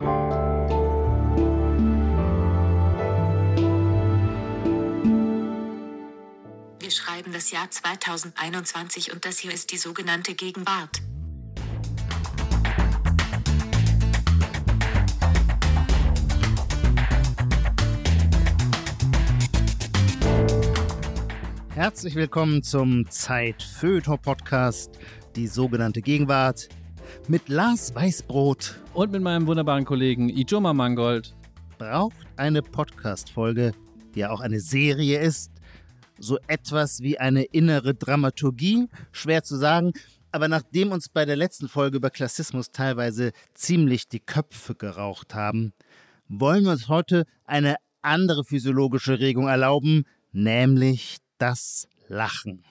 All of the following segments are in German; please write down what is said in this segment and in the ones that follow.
Wir schreiben das Jahr 2021 und das hier ist die sogenannte Gegenwart. Herzlich willkommen zum Zeit-Feuilleton-Podcast, die sogenannte Gegenwart, mit Lars Weißbrot. Und mit meinem wunderbaren Kollegen Ijoma Mangold. Braucht eine Podcast-Folge, die ja auch eine Serie ist, so etwas wie eine innere Dramaturgie? Schwer zu sagen. Aber nachdem uns bei der letzten Folge über Klassismus teilweise ziemlich die Köpfe geraucht haben, wollen wir uns heute eine andere physiologische Regung erlauben, nämlich das Lachen.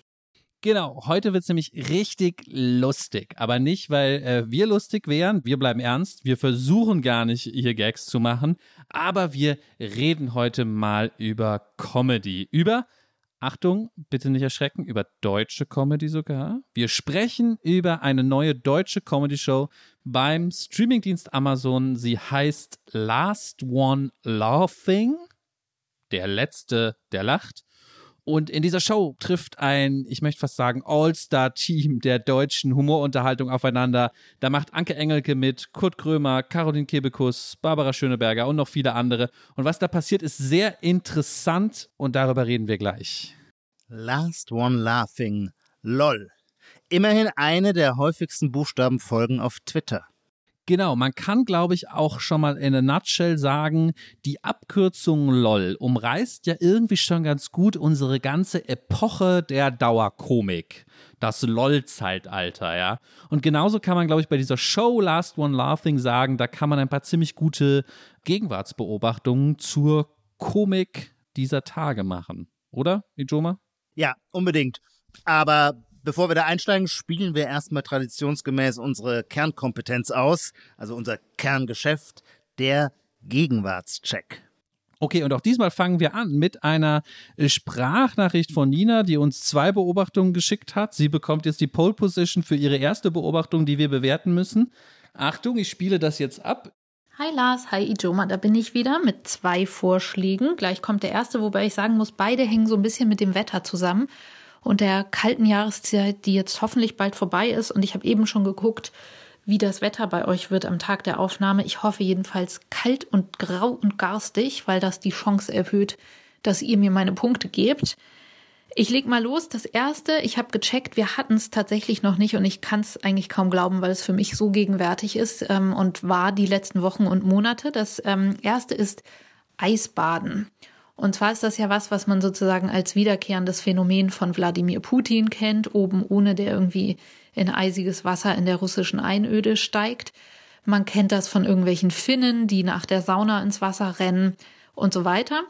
Genau, heute wird es nämlich richtig lustig. Aber nicht, weil äh, wir lustig wären. Wir bleiben ernst. Wir versuchen gar nicht, hier Gags zu machen. Aber wir reden heute mal über Comedy. Über, Achtung, bitte nicht erschrecken, über deutsche Comedy sogar. Wir sprechen über eine neue deutsche Comedy-Show beim Streamingdienst Amazon. Sie heißt Last One Laughing. Der letzte, der lacht. Und in dieser Show trifft ein, ich möchte fast sagen, All-Star-Team der deutschen Humorunterhaltung aufeinander. Da macht Anke Engelke mit, Kurt Krömer, Caroline Kebekus, Barbara Schöneberger und noch viele andere. Und was da passiert, ist sehr interessant und darüber reden wir gleich. Last One Laughing. LOL. Immerhin eine der häufigsten Buchstabenfolgen auf Twitter. Genau, man kann, glaube ich, auch schon mal in a nutshell sagen, die Abkürzung LOL umreißt ja irgendwie schon ganz gut unsere ganze Epoche der Dauerkomik. Das LOL-Zeitalter, ja. Und genauso kann man, glaube ich, bei dieser Show Last One Laughing sagen, da kann man ein paar ziemlich gute Gegenwartsbeobachtungen zur Komik dieser Tage machen. Oder, Ijoma? Ja, unbedingt. Aber Bevor wir da einsteigen, spielen wir erstmal traditionsgemäß unsere Kernkompetenz aus, also unser Kerngeschäft, der Gegenwartscheck. Okay, und auch diesmal fangen wir an mit einer Sprachnachricht von Nina, die uns zwei Beobachtungen geschickt hat. Sie bekommt jetzt die Pole Position für ihre erste Beobachtung, die wir bewerten müssen. Achtung, ich spiele das jetzt ab. Hi Lars, hi Ijoma, da bin ich wieder mit zwei Vorschlägen. Gleich kommt der erste, wobei ich sagen muss, beide hängen so ein bisschen mit dem Wetter zusammen und der kalten Jahreszeit, die jetzt hoffentlich bald vorbei ist. Und ich habe eben schon geguckt, wie das Wetter bei euch wird am Tag der Aufnahme. Ich hoffe jedenfalls kalt und grau und garstig, weil das die Chance erhöht, dass ihr mir meine Punkte gebt. Ich leg mal los. Das erste, ich habe gecheckt, wir hatten es tatsächlich noch nicht und ich kann es eigentlich kaum glauben, weil es für mich so gegenwärtig ist ähm, und war die letzten Wochen und Monate. Das ähm, erste ist Eisbaden. Und zwar ist das ja was, was man sozusagen als wiederkehrendes Phänomen von Wladimir Putin kennt, oben ohne der irgendwie in eisiges Wasser in der russischen Einöde steigt. Man kennt das von irgendwelchen Finnen, die nach der Sauna ins Wasser rennen und so weiter.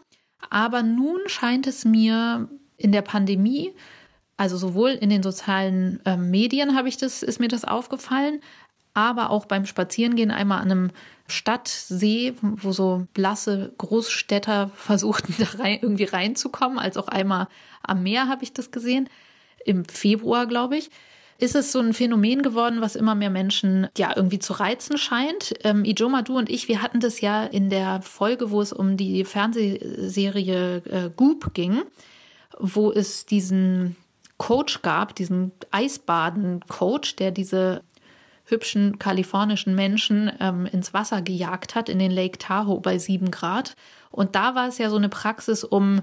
Aber nun scheint es mir in der Pandemie, also sowohl in den sozialen äh, Medien habe ich das, ist mir das aufgefallen, aber auch beim Spazierengehen einmal an einem Stadtsee, wo so blasse Großstädter versuchten, da rein, irgendwie reinzukommen, als auch einmal am Meer habe ich das gesehen, im Februar, glaube ich ist es so ein Phänomen geworden, was immer mehr Menschen ja irgendwie zu reizen scheint. Ähm, Ijoma, du und ich, wir hatten das ja in der Folge, wo es um die Fernsehserie äh, Goop ging, wo es diesen Coach gab, diesen Eisbaden-Coach, der diese hübschen kalifornischen Menschen ähm, ins Wasser gejagt hat, in den Lake Tahoe bei sieben Grad. Und da war es ja so eine Praxis, um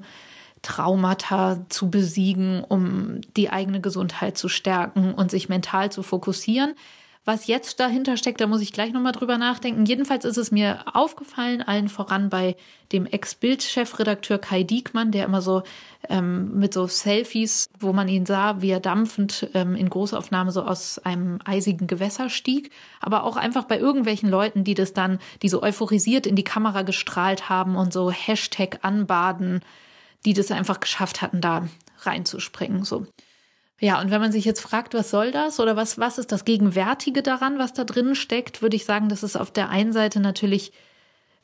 Traumata zu besiegen, um die eigene Gesundheit zu stärken und sich mental zu fokussieren. Was jetzt dahinter steckt, da muss ich gleich nochmal drüber nachdenken. Jedenfalls ist es mir aufgefallen, allen voran bei dem Ex-Bild-Chefredakteur Kai Diekmann, der immer so ähm, mit so Selfies, wo man ihn sah, wie er dampfend ähm, in Großaufnahme so aus einem eisigen Gewässer stieg. Aber auch einfach bei irgendwelchen Leuten, die das dann, die so euphorisiert in die Kamera gestrahlt haben und so Hashtag anbaden, die das einfach geschafft hatten, da reinzuspringen. So. Ja, und wenn man sich jetzt fragt, was soll das oder was, was ist das Gegenwärtige daran, was da drin steckt, würde ich sagen, das ist auf der einen Seite natürlich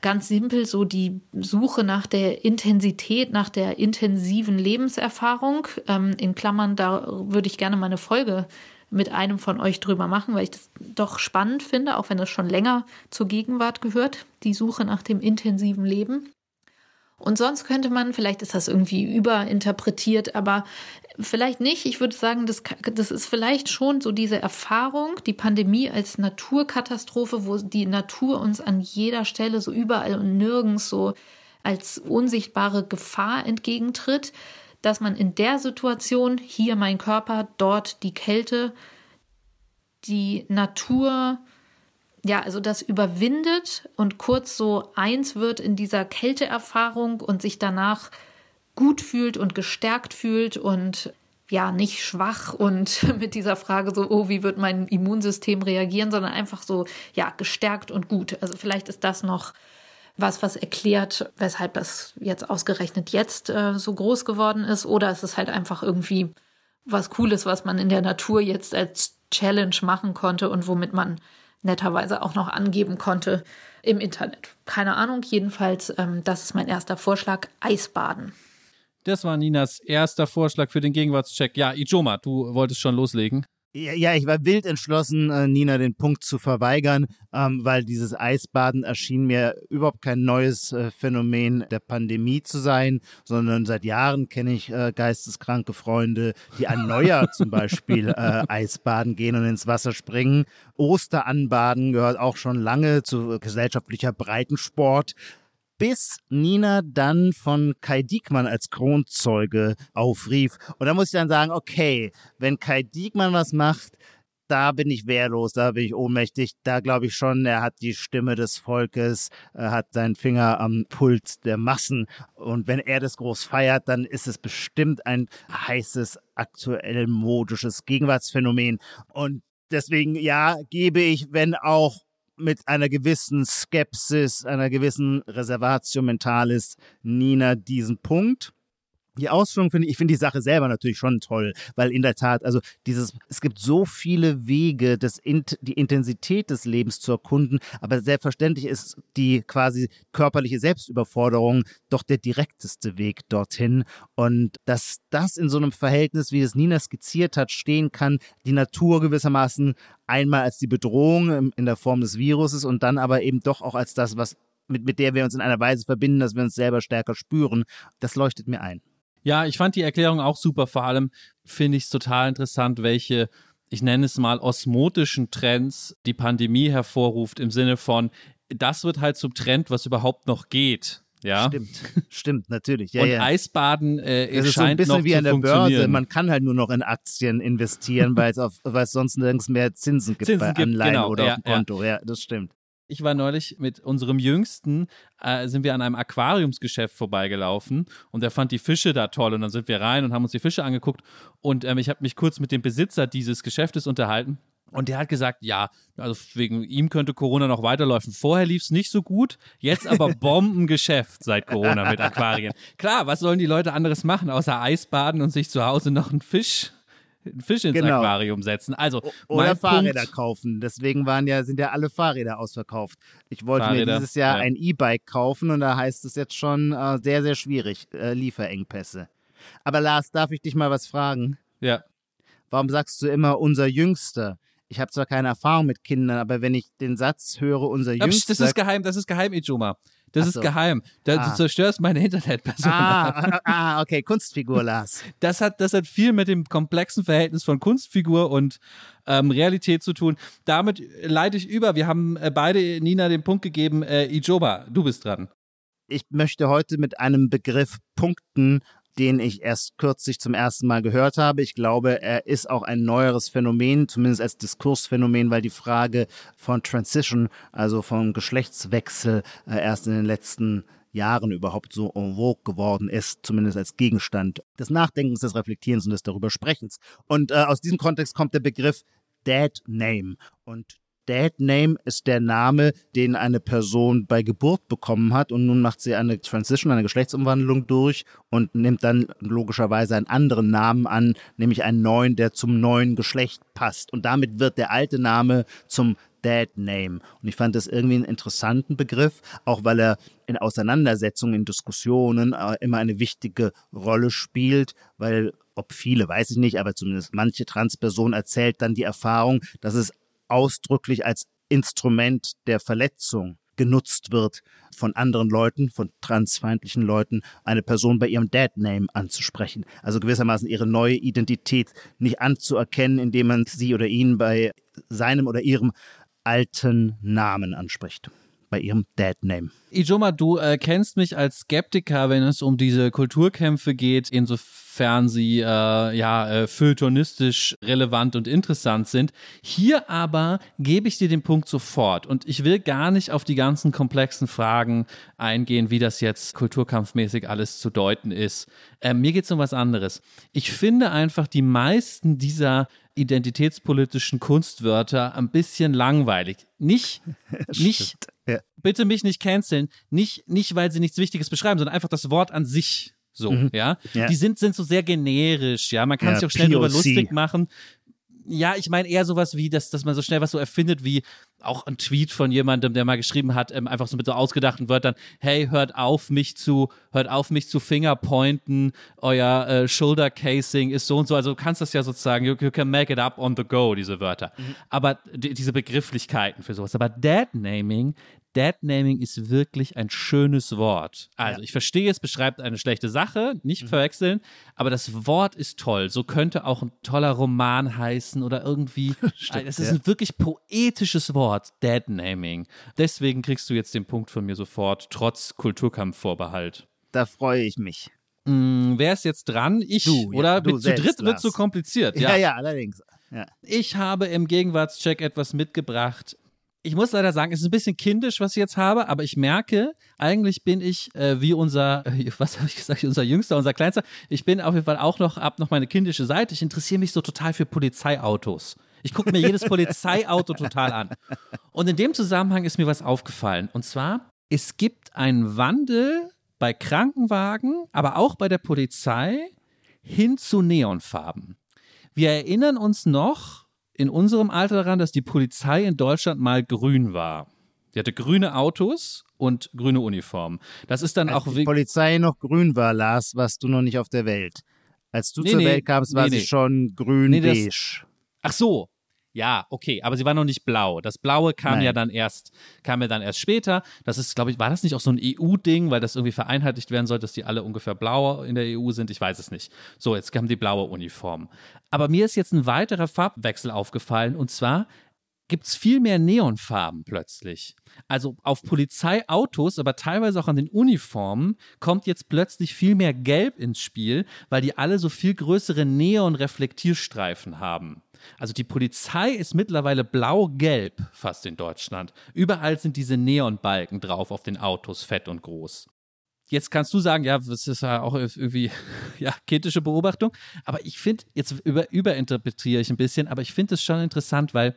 ganz simpel so die Suche nach der Intensität, nach der intensiven Lebenserfahrung. Ähm, in Klammern, da würde ich gerne mal eine Folge mit einem von euch drüber machen, weil ich das doch spannend finde, auch wenn es schon länger zur Gegenwart gehört, die Suche nach dem intensiven Leben. Und sonst könnte man, vielleicht ist das irgendwie überinterpretiert, aber vielleicht nicht. Ich würde sagen, das, das ist vielleicht schon so diese Erfahrung, die Pandemie als Naturkatastrophe, wo die Natur uns an jeder Stelle so überall und nirgends so als unsichtbare Gefahr entgegentritt, dass man in der Situation, hier mein Körper, dort die Kälte, die Natur, ja, also das überwindet und kurz so eins wird in dieser Kälteerfahrung und sich danach gut fühlt und gestärkt fühlt und ja, nicht schwach und mit dieser Frage so, oh, wie wird mein Immunsystem reagieren, sondern einfach so, ja, gestärkt und gut. Also vielleicht ist das noch was, was erklärt, weshalb das jetzt ausgerechnet jetzt äh, so groß geworden ist. Oder ist es halt einfach irgendwie was Cooles, was man in der Natur jetzt als Challenge machen konnte und womit man netterweise auch noch angeben konnte im Internet. Keine Ahnung, jedenfalls, ähm, das ist mein erster Vorschlag, Eisbaden. Das war Ninas erster Vorschlag für den Gegenwartscheck. Ja, Ijoma, du wolltest schon loslegen. Ja, ich war wild entschlossen, äh, Nina den Punkt zu verweigern, ähm, weil dieses Eisbaden erschien mir überhaupt kein neues äh, Phänomen der Pandemie zu sein, sondern seit Jahren kenne ich äh, geisteskranke Freunde, die an Neujahr zum Beispiel Eisbaden gehen und ins Wasser springen. Osteranbaden gehört auch schon lange zu gesellschaftlicher Breitensport bis Nina dann von Kai Diekmann als Kronzeuge aufrief. Und da muss ich dann sagen, okay, wenn Kai Diekmann was macht, da bin ich wehrlos, da bin ich ohnmächtig. Da glaube ich schon, er hat die Stimme des Volkes, er hat seinen Finger am Puls der Massen. Und wenn er das groß feiert, dann ist es bestimmt ein heißes, aktuell modisches Gegenwartsphänomen. Und deswegen, ja, gebe ich, wenn auch mit einer gewissen Skepsis, einer gewissen Reservatio Mentalis Nina diesen Punkt die Ausführung finde ich, ich finde die Sache selber natürlich schon toll, weil in der Tat, also dieses, es gibt so viele Wege, das, die Intensität des Lebens zu erkunden, aber selbstverständlich ist die quasi körperliche Selbstüberforderung doch der direkteste Weg dorthin und dass das in so einem Verhältnis, wie es Nina skizziert hat, stehen kann, die Natur gewissermaßen einmal als die Bedrohung in der Form des Viruses und dann aber eben doch auch als das, was mit, mit der wir uns in einer Weise verbinden, dass wir uns selber stärker spüren, das leuchtet mir ein. Ja, ich fand die Erklärung auch super. Vor allem finde ich es total interessant, welche, ich nenne es mal, osmotischen Trends die Pandemie hervorruft, im Sinne von, das wird halt zum Trend, was überhaupt noch geht. Ja. Stimmt, stimmt, natürlich. Ja, und ja. Eisbaden äh, das ist so ein bisschen wie an der Börse. Man kann halt nur noch in Aktien investieren, weil es, auf, weil es sonst nirgends mehr Zinsen gibt Zinsen bei gibt, Anleihen genau. oder ja, auf dem Konto. Ja. ja, das stimmt. Ich war neulich mit unserem Jüngsten, äh, sind wir an einem Aquariumsgeschäft vorbeigelaufen und er fand die Fische da toll und dann sind wir rein und haben uns die Fische angeguckt und ähm, ich habe mich kurz mit dem Besitzer dieses Geschäftes unterhalten und der hat gesagt, ja, also wegen ihm könnte Corona noch weiterlaufen. Vorher lief es nicht so gut, jetzt aber Bombengeschäft seit Corona mit Aquarien. Klar, was sollen die Leute anderes machen, außer Eisbaden und sich zu Hause noch einen Fisch einen Fisch ins Genau. Aquarium setzen. Also, Oder Fahrräder Punkt, kaufen. Deswegen waren ja, sind ja alle Fahrräder ausverkauft. Ich wollte mir Fahrräder, dieses Jahr ja. ein E-Bike kaufen und da heißt es jetzt schon äh, sehr, sehr schwierig. Äh, Lieferengpässe. Aber Lars, darf ich dich mal was fragen? Ja. Warum sagst du immer unser Jüngster? Ich habe zwar keine Erfahrung mit Kindern, aber wenn ich den Satz höre, unser Jüngster. das ist geheim, das ist geheim, Ijoma. Das Ach ist so. geheim. Da, Ah. Du zerstörst meine Internetperson. ah, ah, okay, Kunstfigur, Lars. Das hat, das hat viel mit dem komplexen Verhältnis von Kunstfigur und ähm, Realität zu tun. Damit leite ich über. Wir haben äh, beide Nina den Punkt gegeben. Äh, Ijoba, du bist dran. Ich möchte heute mit einem Begriff punkten, den ich erst kürzlich zum ersten Mal gehört habe. Ich glaube, er ist auch ein neueres Phänomen, zumindest als Diskursphänomen, weil die Frage von Transition, also von Geschlechtswechsel, äh, erst in den letzten Jahren überhaupt so en vogue geworden ist, zumindest als Gegenstand des Nachdenkens, des Reflektierens und des darüber Sprechens. Und äh, aus diesem Kontext kommt der Begriff Dead Name. Und Dead Name ist der Name, den eine Person bei Geburt bekommen hat und nun macht sie eine Transition, eine Geschlechtsumwandlung durch und nimmt dann logischerweise einen anderen Namen an, nämlich einen neuen, der zum neuen Geschlecht passt. Und damit wird der alte Name zum Dead Name. Und ich fand das irgendwie einen interessanten Begriff, auch weil er in Auseinandersetzungen, in Diskussionen äh, immer eine wichtige Rolle spielt, weil ob viele, weiß ich nicht, aber zumindest manche Transperson erzählt dann die Erfahrung, dass es ausdrücklich als Instrument der Verletzung genutzt wird, von anderen Leuten, von transfeindlichen Leuten, eine Person bei ihrem Dad-Name anzusprechen. Also gewissermaßen ihre neue Identität nicht anzuerkennen, indem man sie oder ihn bei seinem oder ihrem alten Namen anspricht bei ihrem Dad-Name. Ijoma, du äh, kennst mich als Skeptiker, wenn es um diese Kulturkämpfe geht, insofern sie äh, ja äh, feuilletonistisch relevant und interessant sind. Hier aber gebe ich dir den Punkt sofort und ich will gar nicht auf die ganzen komplexen Fragen eingehen, wie das jetzt kulturkampfmäßig alles zu deuten ist. Äh, mir geht es um was anderes. Ich finde einfach die meisten dieser identitätspolitischen Kunstwörter ein bisschen langweilig. Nicht, nicht. Bitte mich nicht canceln, nicht, nicht, weil sie nichts Wichtiges beschreiben, sondern einfach das Wort an sich. So, mhm. ja? ja? Die sind, sind so sehr generisch, ja. Man kann ja, sich auch schnell darüber lustig machen ja, ich meine eher sowas wie, dass, dass man so schnell was so erfindet, wie auch ein Tweet von jemandem, der mal geschrieben hat, ähm, einfach so mit so ausgedachten Wörtern, hey, hört auf mich zu, hört auf mich zu Fingerpointen, euer äh, Shoulder Casing ist so und so, also du kannst das ja sozusagen, you, you can make it up on the go, diese Wörter. Mhm. Aber die, diese Begrifflichkeiten für sowas. Aber Dead Naming, Dead-Naming ist wirklich ein schönes Wort. Also, ja. ich verstehe, es beschreibt eine schlechte Sache, nicht mhm. verwechseln, aber das Wort ist toll. So könnte auch ein toller Roman heißen oder irgendwie. Stimmt, es ist ja. ein wirklich poetisches Wort, Dead-Naming. Deswegen kriegst du jetzt den Punkt von mir sofort, trotz Kulturkampfvorbehalt. Da freue ich mich. Mm, wer ist jetzt dran? Ich. Du, oder ja, du zu dritt wird es so kompliziert. Ja, ja, ja allerdings. Ja. Ich habe im Gegenwartscheck etwas mitgebracht ich muss leider sagen, es ist ein bisschen kindisch, was ich jetzt habe, aber ich merke, eigentlich bin ich äh, wie unser, äh, was habe ich gesagt, unser Jüngster, unser Kleinster. Ich bin auf jeden Fall auch noch, ab noch meine kindische Seite. Ich interessiere mich so total für Polizeiautos. Ich gucke mir jedes Polizeiauto total an. Und in dem Zusammenhang ist mir was aufgefallen. Und zwar, es gibt einen Wandel bei Krankenwagen, aber auch bei der Polizei hin zu Neonfarben. Wir erinnern uns noch, in unserem Alter daran, dass die Polizei in Deutschland mal grün war. Die hatte grüne Autos und grüne Uniformen. Das ist dann Als auch. die Polizei noch grün war, Lars, warst du noch nicht auf der Welt. Als du nee, zur nee, Welt kamst, war nee, sie schon grün-beige. Ach so, ja, okay, aber sie war noch nicht blau. Das Blaue kam Nein. ja dann erst, kam ja dann erst später. Das ist, glaube ich, war das nicht auch so ein EU-Ding, weil das irgendwie vereinheitlicht werden soll, dass die alle ungefähr blau in der EU sind? Ich weiß es nicht. So, jetzt kam die blaue Uniform. Aber mir ist jetzt ein weiterer Farbwechsel aufgefallen und zwar gibt es viel mehr Neonfarben plötzlich. Also auf Polizeiautos, aber teilweise auch an den Uniformen kommt jetzt plötzlich viel mehr Gelb ins Spiel, weil die alle so viel größere Neon-Reflektierstreifen haben. Also die Polizei ist mittlerweile blau-gelb fast in Deutschland. Überall sind diese Neonbalken drauf auf den Autos, fett und groß. Jetzt kannst du sagen, ja, das ist ja auch irgendwie ja, kritische Beobachtung. Aber ich finde, jetzt über, überinterpretiere ich ein bisschen, aber ich finde es schon interessant, weil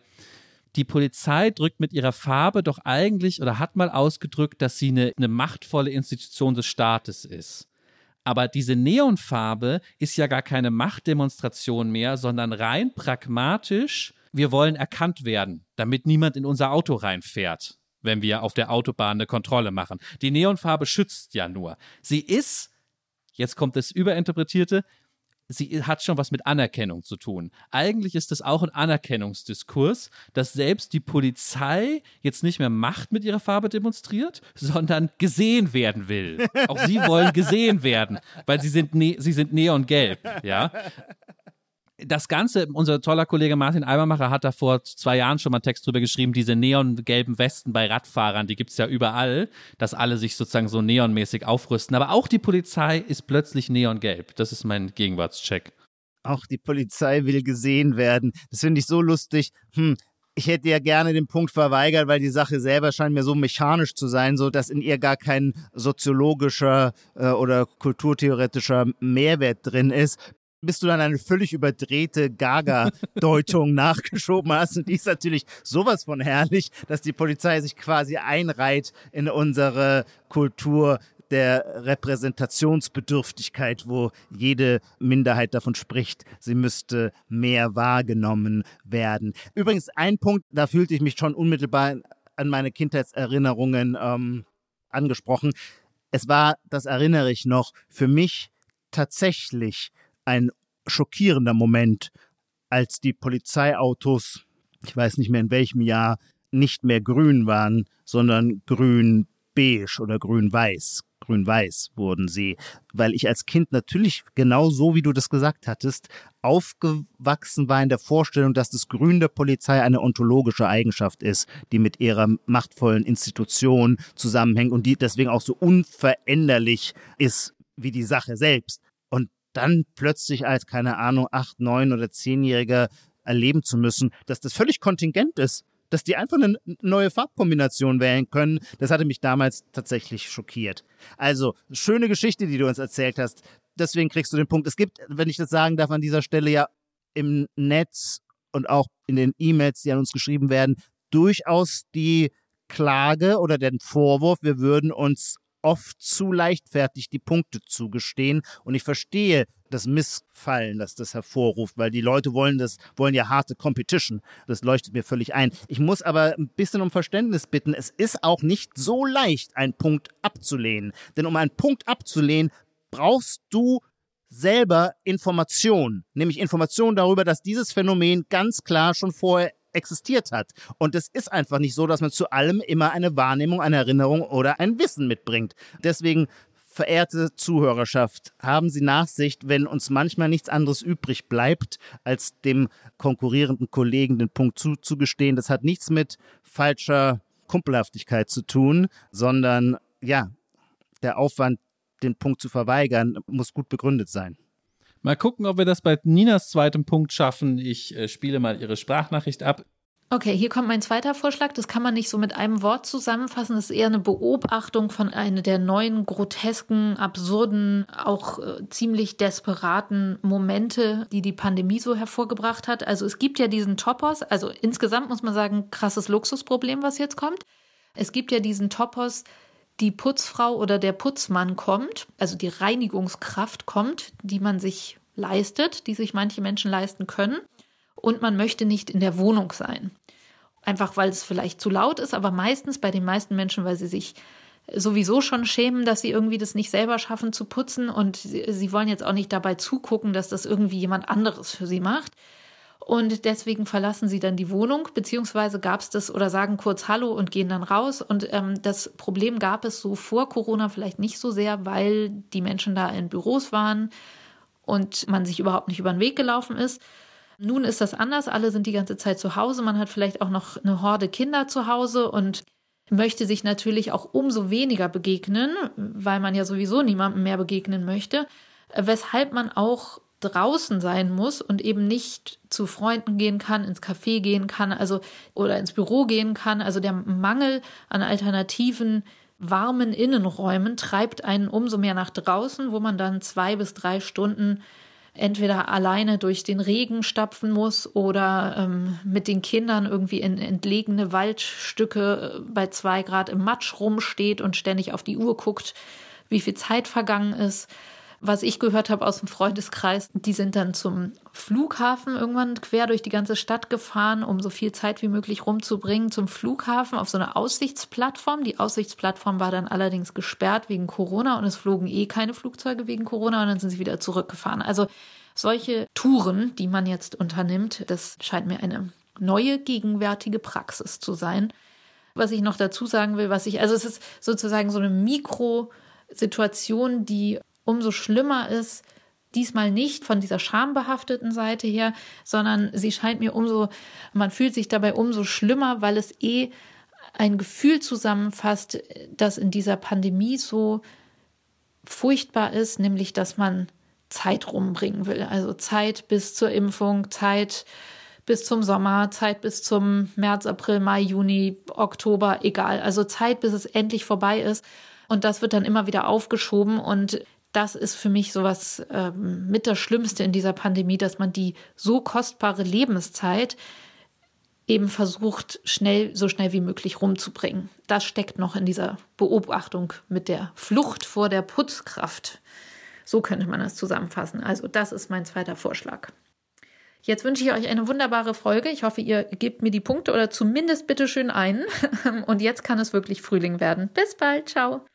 die Polizei drückt mit ihrer Farbe doch eigentlich oder hat mal ausgedrückt, dass sie eine, eine machtvolle Institution des Staates ist. Aber diese Neonfarbe ist ja gar keine Machtdemonstration mehr, sondern rein pragmatisch, wir wollen erkannt werden, damit niemand in unser Auto reinfährt, wenn wir auf der Autobahn eine Kontrolle machen. Die Neonfarbe schützt ja nur. Sie ist, jetzt kommt das Überinterpretierte, sie hat schon was mit Anerkennung zu tun. Eigentlich ist das auch ein Anerkennungsdiskurs, dass selbst die Polizei jetzt nicht mehr Macht mit ihrer Farbe demonstriert, sondern gesehen werden will. Auch sie wollen gesehen werden, weil sie sind, ne sie sind neongelb, ja das Ganze, unser toller Kollege Martin Albermacher hat da vor zwei Jahren schon mal einen Text drüber geschrieben, diese neongelben Westen bei Radfahrern, die gibt es ja überall, dass alle sich sozusagen so neonmäßig aufrüsten. Aber auch die Polizei ist plötzlich neongelb. Das ist mein Gegenwartscheck. Auch die Polizei will gesehen werden. Das finde ich so lustig. Hm, ich hätte ja gerne den Punkt verweigert, weil die Sache selber scheint mir so mechanisch zu sein, so dass in ihr gar kein soziologischer äh, oder kulturtheoretischer Mehrwert drin ist bis du dann eine völlig überdrehte Gaga-Deutung nachgeschoben hast. Und die ist natürlich sowas von herrlich, dass die Polizei sich quasi einreiht in unsere Kultur der Repräsentationsbedürftigkeit, wo jede Minderheit davon spricht, sie müsste mehr wahrgenommen werden. Übrigens, ein Punkt, da fühlte ich mich schon unmittelbar an meine Kindheitserinnerungen ähm, angesprochen. Es war, das erinnere ich noch, für mich tatsächlich ein schockierender Moment, als die Polizeiautos, ich weiß nicht mehr in welchem Jahr, nicht mehr grün waren, sondern grün-beige oder grün-weiß. Grün-Weiß wurden sie, weil ich als Kind natürlich genau so, wie du das gesagt hattest, aufgewachsen war in der Vorstellung, dass das Grün der Polizei eine ontologische Eigenschaft ist, die mit ihrer machtvollen Institution zusammenhängt und die deswegen auch so unveränderlich ist wie die Sache selbst. Dann plötzlich als, keine Ahnung, acht, neun oder zehnjähriger erleben zu müssen, dass das völlig kontingent ist dass die einfach eine neue Farbkombination wählen können. Das hatte mich damals tatsächlich schockiert. Also, schöne Geschichte, die du uns erzählt hast. Deswegen kriegst du den Punkt. Es gibt, wenn ich das sagen darf, an dieser Stelle ja im Netz und auch in den E-Mails, die an uns geschrieben werden, durchaus die Klage oder den Vorwurf, wir würden uns oft zu leichtfertig die Punkte zugestehen. Und ich verstehe das Missfallen, das das hervorruft, weil die Leute wollen das, wollen ja harte Competition. Das leuchtet mir völlig ein. Ich muss aber ein bisschen um Verständnis bitten. Es ist auch nicht so leicht, einen Punkt abzulehnen. Denn um einen Punkt abzulehnen, brauchst du selber Informationen, nämlich Informationen darüber, dass dieses Phänomen ganz klar schon vorher existiert hat. Und es ist einfach nicht so, dass man zu allem immer eine Wahrnehmung, eine Erinnerung oder ein Wissen mitbringt. Deswegen verehrte Zuhörerschaft, haben Sie Nachsicht, wenn uns manchmal nichts anderes übrig bleibt, als dem konkurrierenden Kollegen den Punkt zuzugestehen. Das hat nichts mit falscher Kumpelhaftigkeit zu tun, sondern ja, der Aufwand, den Punkt zu verweigern, muss gut begründet sein. Mal gucken, ob wir das bei Ninas zweitem Punkt schaffen. Ich äh, spiele mal ihre Sprachnachricht ab. Okay, hier kommt mein zweiter Vorschlag. Das kann man nicht so mit einem Wort zusammenfassen. Das ist eher eine Beobachtung von einer der neuen, grotesken, absurden, auch äh, ziemlich desperaten Momente, die die Pandemie so hervorgebracht hat. Also es gibt ja diesen Topos, also insgesamt muss man sagen, krasses Luxusproblem, was jetzt kommt. Es gibt ja diesen Topos, die Putzfrau oder der Putzmann kommt, also die Reinigungskraft kommt, die man sich leistet, die sich manche Menschen leisten können. Und man möchte nicht in der Wohnung sein. Einfach weil es vielleicht zu laut ist, aber meistens bei den meisten Menschen, weil sie sich sowieso schon schämen, dass sie irgendwie das nicht selber schaffen zu putzen und sie, wollen jetzt auch nicht dabei zugucken, dass das irgendwie jemand anderes für sie macht. Und deswegen verlassen sie dann die Wohnung, beziehungsweise gab es das oder sagen kurz Hallo und gehen dann raus. Und ähm, das Problem gab es so vor Corona vielleicht nicht so sehr, weil die Menschen da in Büros waren und man sich überhaupt nicht über den Weg gelaufen ist. Nun ist das anders. Alle sind die ganze Zeit zu Hause. Man hat vielleicht auch noch eine Horde Kinder zu Hause und möchte sich natürlich auch umso weniger begegnen, weil man ja sowieso niemandem mehr begegnen möchte, weshalb man auch draußen sein muss und eben nicht zu Freunden gehen kann, ins Café gehen kann, also oder ins Büro gehen kann. Also der Mangel an alternativen warmen Innenräumen treibt einen umso mehr nach draußen, wo man dann zwei bis drei Stunden entweder alleine durch den Regen stapfen muss oder ähm, mit den Kindern irgendwie in entlegene Waldstücke äh, bei zwei Grad im Matsch rumsteht und ständig auf die Uhr guckt, wie viel Zeit vergangen ist. Was ich gehört habe aus dem Freundeskreis, die sind dann zum Flughafen irgendwann quer durch die ganze Stadt gefahren, um so viel Zeit wie möglich rumzubringen zum Flughafen auf so eine Aussichtsplattform. Die Aussichtsplattform war dann allerdings gesperrt wegen Corona und es flogen eh keine Flugzeuge wegen Corona und dann sind sie wieder zurückgefahren. Also solche Touren, die man jetzt unternimmt, das scheint mir eine neue gegenwärtige Praxis zu sein. Was ich noch dazu sagen will, was ich, also es ist sozusagen so eine Mikrosituation, die umso schlimmer ist, diesmal nicht von dieser schambehafteten Seite her, sondern sie scheint mir umso, man fühlt sich dabei umso schlimmer, weil es eh ein Gefühl zusammenfasst, das in dieser Pandemie so furchtbar ist, nämlich dass man Zeit rumbringen will. Also Zeit bis zur Impfung, Zeit bis zum Sommer, Zeit bis zum März, April, Mai, Juni, Oktober, egal. Also Zeit, bis es endlich vorbei ist. Und das wird dann immer wieder aufgeschoben. Und das ist für mich sowas ähm, mit das Schlimmste in dieser Pandemie, dass man die so kostbare Lebenszeit eben versucht, schnell, so schnell wie möglich rumzubringen. Das steckt noch in dieser Beobachtung mit der Flucht vor der Putzkraft. So könnte man das zusammenfassen. Also, das ist mein zweiter Vorschlag. Jetzt wünsche ich euch eine wunderbare Folge. Ich hoffe, ihr gebt mir die Punkte oder zumindest bitte schön ein. Und jetzt kann es wirklich Frühling werden. Bis bald. Ciao.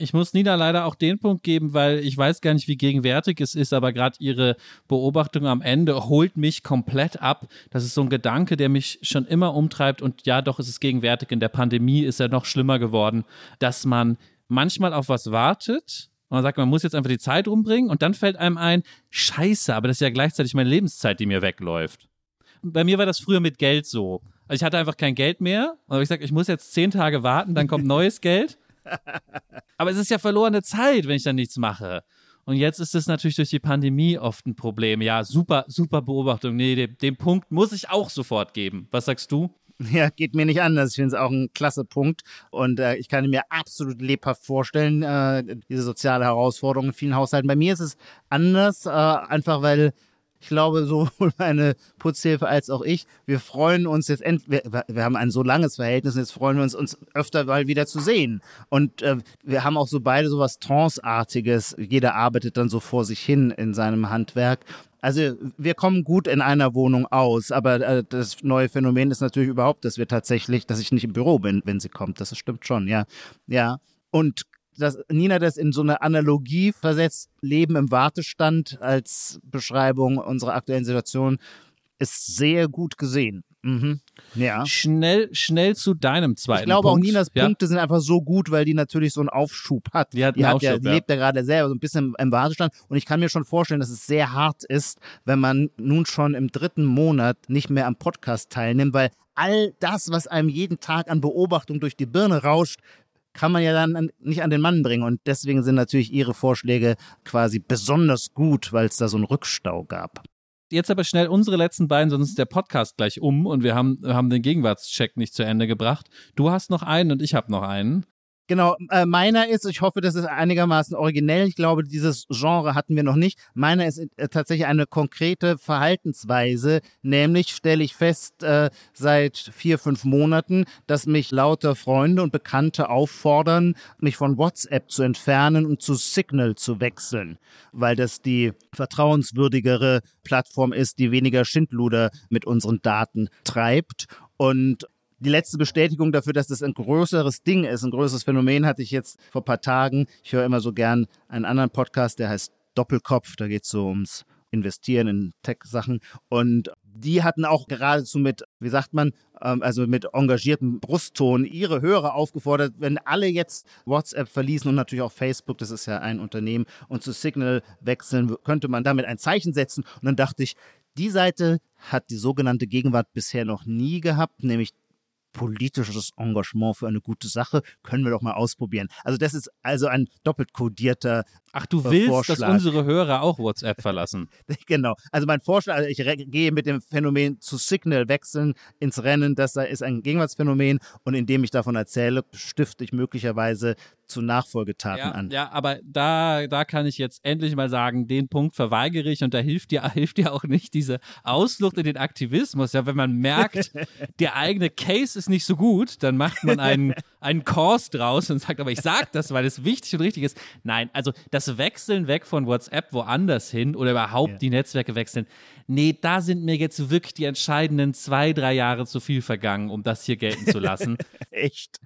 Ich muss Nina leider auch den Punkt geben, weil ich weiß gar nicht, wie gegenwärtig es ist, aber gerade ihre Beobachtung am Ende holt mich komplett ab. Das ist so ein Gedanke, der mich schon immer umtreibt und ja, doch ist es gegenwärtig. In der Pandemie ist er noch schlimmer geworden, dass man manchmal auf was wartet und man sagt, man muss jetzt einfach die Zeit rumbringen und dann fällt einem ein, scheiße, aber das ist ja gleichzeitig meine Lebenszeit, die mir wegläuft. Bei mir war das früher mit Geld so. Also ich hatte einfach kein Geld mehr und habe gesagt, ich muss jetzt zehn Tage warten, dann kommt neues Geld. Aber es ist ja verlorene Zeit, wenn ich dann nichts mache. Und jetzt ist es natürlich durch die Pandemie oft ein Problem. Ja, super, super Beobachtung. Nee, den, den Punkt muss ich auch sofort geben. Was sagst du? Ja, geht mir nicht anders. Ich finde es auch ein klasse Punkt. Und äh, ich kann mir absolut lebhaft vorstellen, äh, diese soziale Herausforderung in vielen Haushalten. Bei mir ist es anders, äh, einfach weil ich glaube, sowohl meine Putzhilfe als auch ich, wir freuen uns jetzt, end wir, wir haben ein so langes Verhältnis, jetzt freuen wir uns, uns öfter mal wieder zu sehen. Und äh, wir haben auch so beide so was Trance-artiges. Jeder arbeitet dann so vor sich hin in seinem Handwerk. Also wir kommen gut in einer Wohnung aus, aber äh, das neue Phänomen ist natürlich überhaupt, dass wir tatsächlich, dass ich nicht im Büro bin, wenn sie kommt. Das stimmt schon, ja. Ja. Und dass Nina das in so eine Analogie versetzt, Leben im Wartestand als Beschreibung unserer aktuellen Situation, ist sehr gut gesehen. Mhm. Ja. Schnell, schnell zu deinem zweiten Ich glaube Punkt. auch Ninas ja. Punkte sind einfach so gut, weil die natürlich so einen Aufschub hat. Die hat die, hat ja, Aufschub, die ja. lebt ja gerade selber so ein bisschen im, im Wartestand. Und ich kann mir schon vorstellen, dass es sehr hart ist, wenn man nun schon im dritten Monat nicht mehr am Podcast teilnimmt, weil all das, was einem jeden Tag an Beobachtung durch die Birne rauscht, kann man ja dann an, nicht an den Mann bringen. Und deswegen sind natürlich ihre Vorschläge quasi besonders gut, weil es da so einen Rückstau gab. Jetzt aber schnell unsere letzten beiden, sonst ist der Podcast gleich um und wir haben, haben den Gegenwartscheck nicht zu Ende gebracht. Du hast noch einen und ich habe noch einen. Genau, äh, meiner ist, ich hoffe, das ist einigermaßen originell. Ich glaube, dieses Genre hatten wir noch nicht. Meiner ist äh, tatsächlich eine konkrete Verhaltensweise, nämlich stelle ich fest äh, seit vier, fünf Monaten, dass mich lauter Freunde und Bekannte auffordern, mich von WhatsApp zu entfernen und zu Signal zu wechseln, weil das die vertrauenswürdigere Plattform ist, die weniger Schindluder mit unseren Daten treibt. Und die letzte Bestätigung dafür, dass das ein größeres Ding ist, ein größeres Phänomen, hatte ich jetzt vor ein paar Tagen. Ich höre immer so gern einen anderen Podcast, der heißt Doppelkopf. Da geht es so ums Investieren in Tech-Sachen. Und die hatten auch geradezu mit, wie sagt man, ähm, also mit engagiertem Brustton ihre Hörer aufgefordert, wenn alle jetzt WhatsApp verließen und natürlich auch Facebook, das ist ja ein Unternehmen, und zu Signal wechseln, könnte man damit ein Zeichen setzen. Und dann dachte ich, die Seite hat die sogenannte Gegenwart bisher noch nie gehabt, nämlich politisches Engagement für eine gute Sache, können wir doch mal ausprobieren. Also das ist also ein doppelt kodierter Ach, du äh, willst, Vorschlag. dass unsere Hörer auch WhatsApp verlassen. Genau. Also mein Vorschlag, also ich gehe mit dem Phänomen zu Signal wechseln ins Rennen. Das da ist ein Gegenwartsphänomen und indem ich davon erzähle, stifte ich möglicherweise zu Nachfolgetaten Ja, an. ja, aber da, da kann ich jetzt endlich mal sagen, den Punkt verweigere ich und da hilft dir, hilft dir auch nicht diese Ausflucht in den Aktivismus. Ja, wenn man merkt, der eigene Case ist nicht so gut, dann macht man einen, einen Kurs draus und sagt, aber ich sag das, weil es wichtig und richtig ist. Nein, also das Wechseln weg von WhatsApp woanders hin oder überhaupt Ja. die Netzwerke wechseln, nee, da sind mir jetzt wirklich die entscheidenden zwei, drei Jahre zu viel vergangen, um das hier gelten zu lassen. Echt.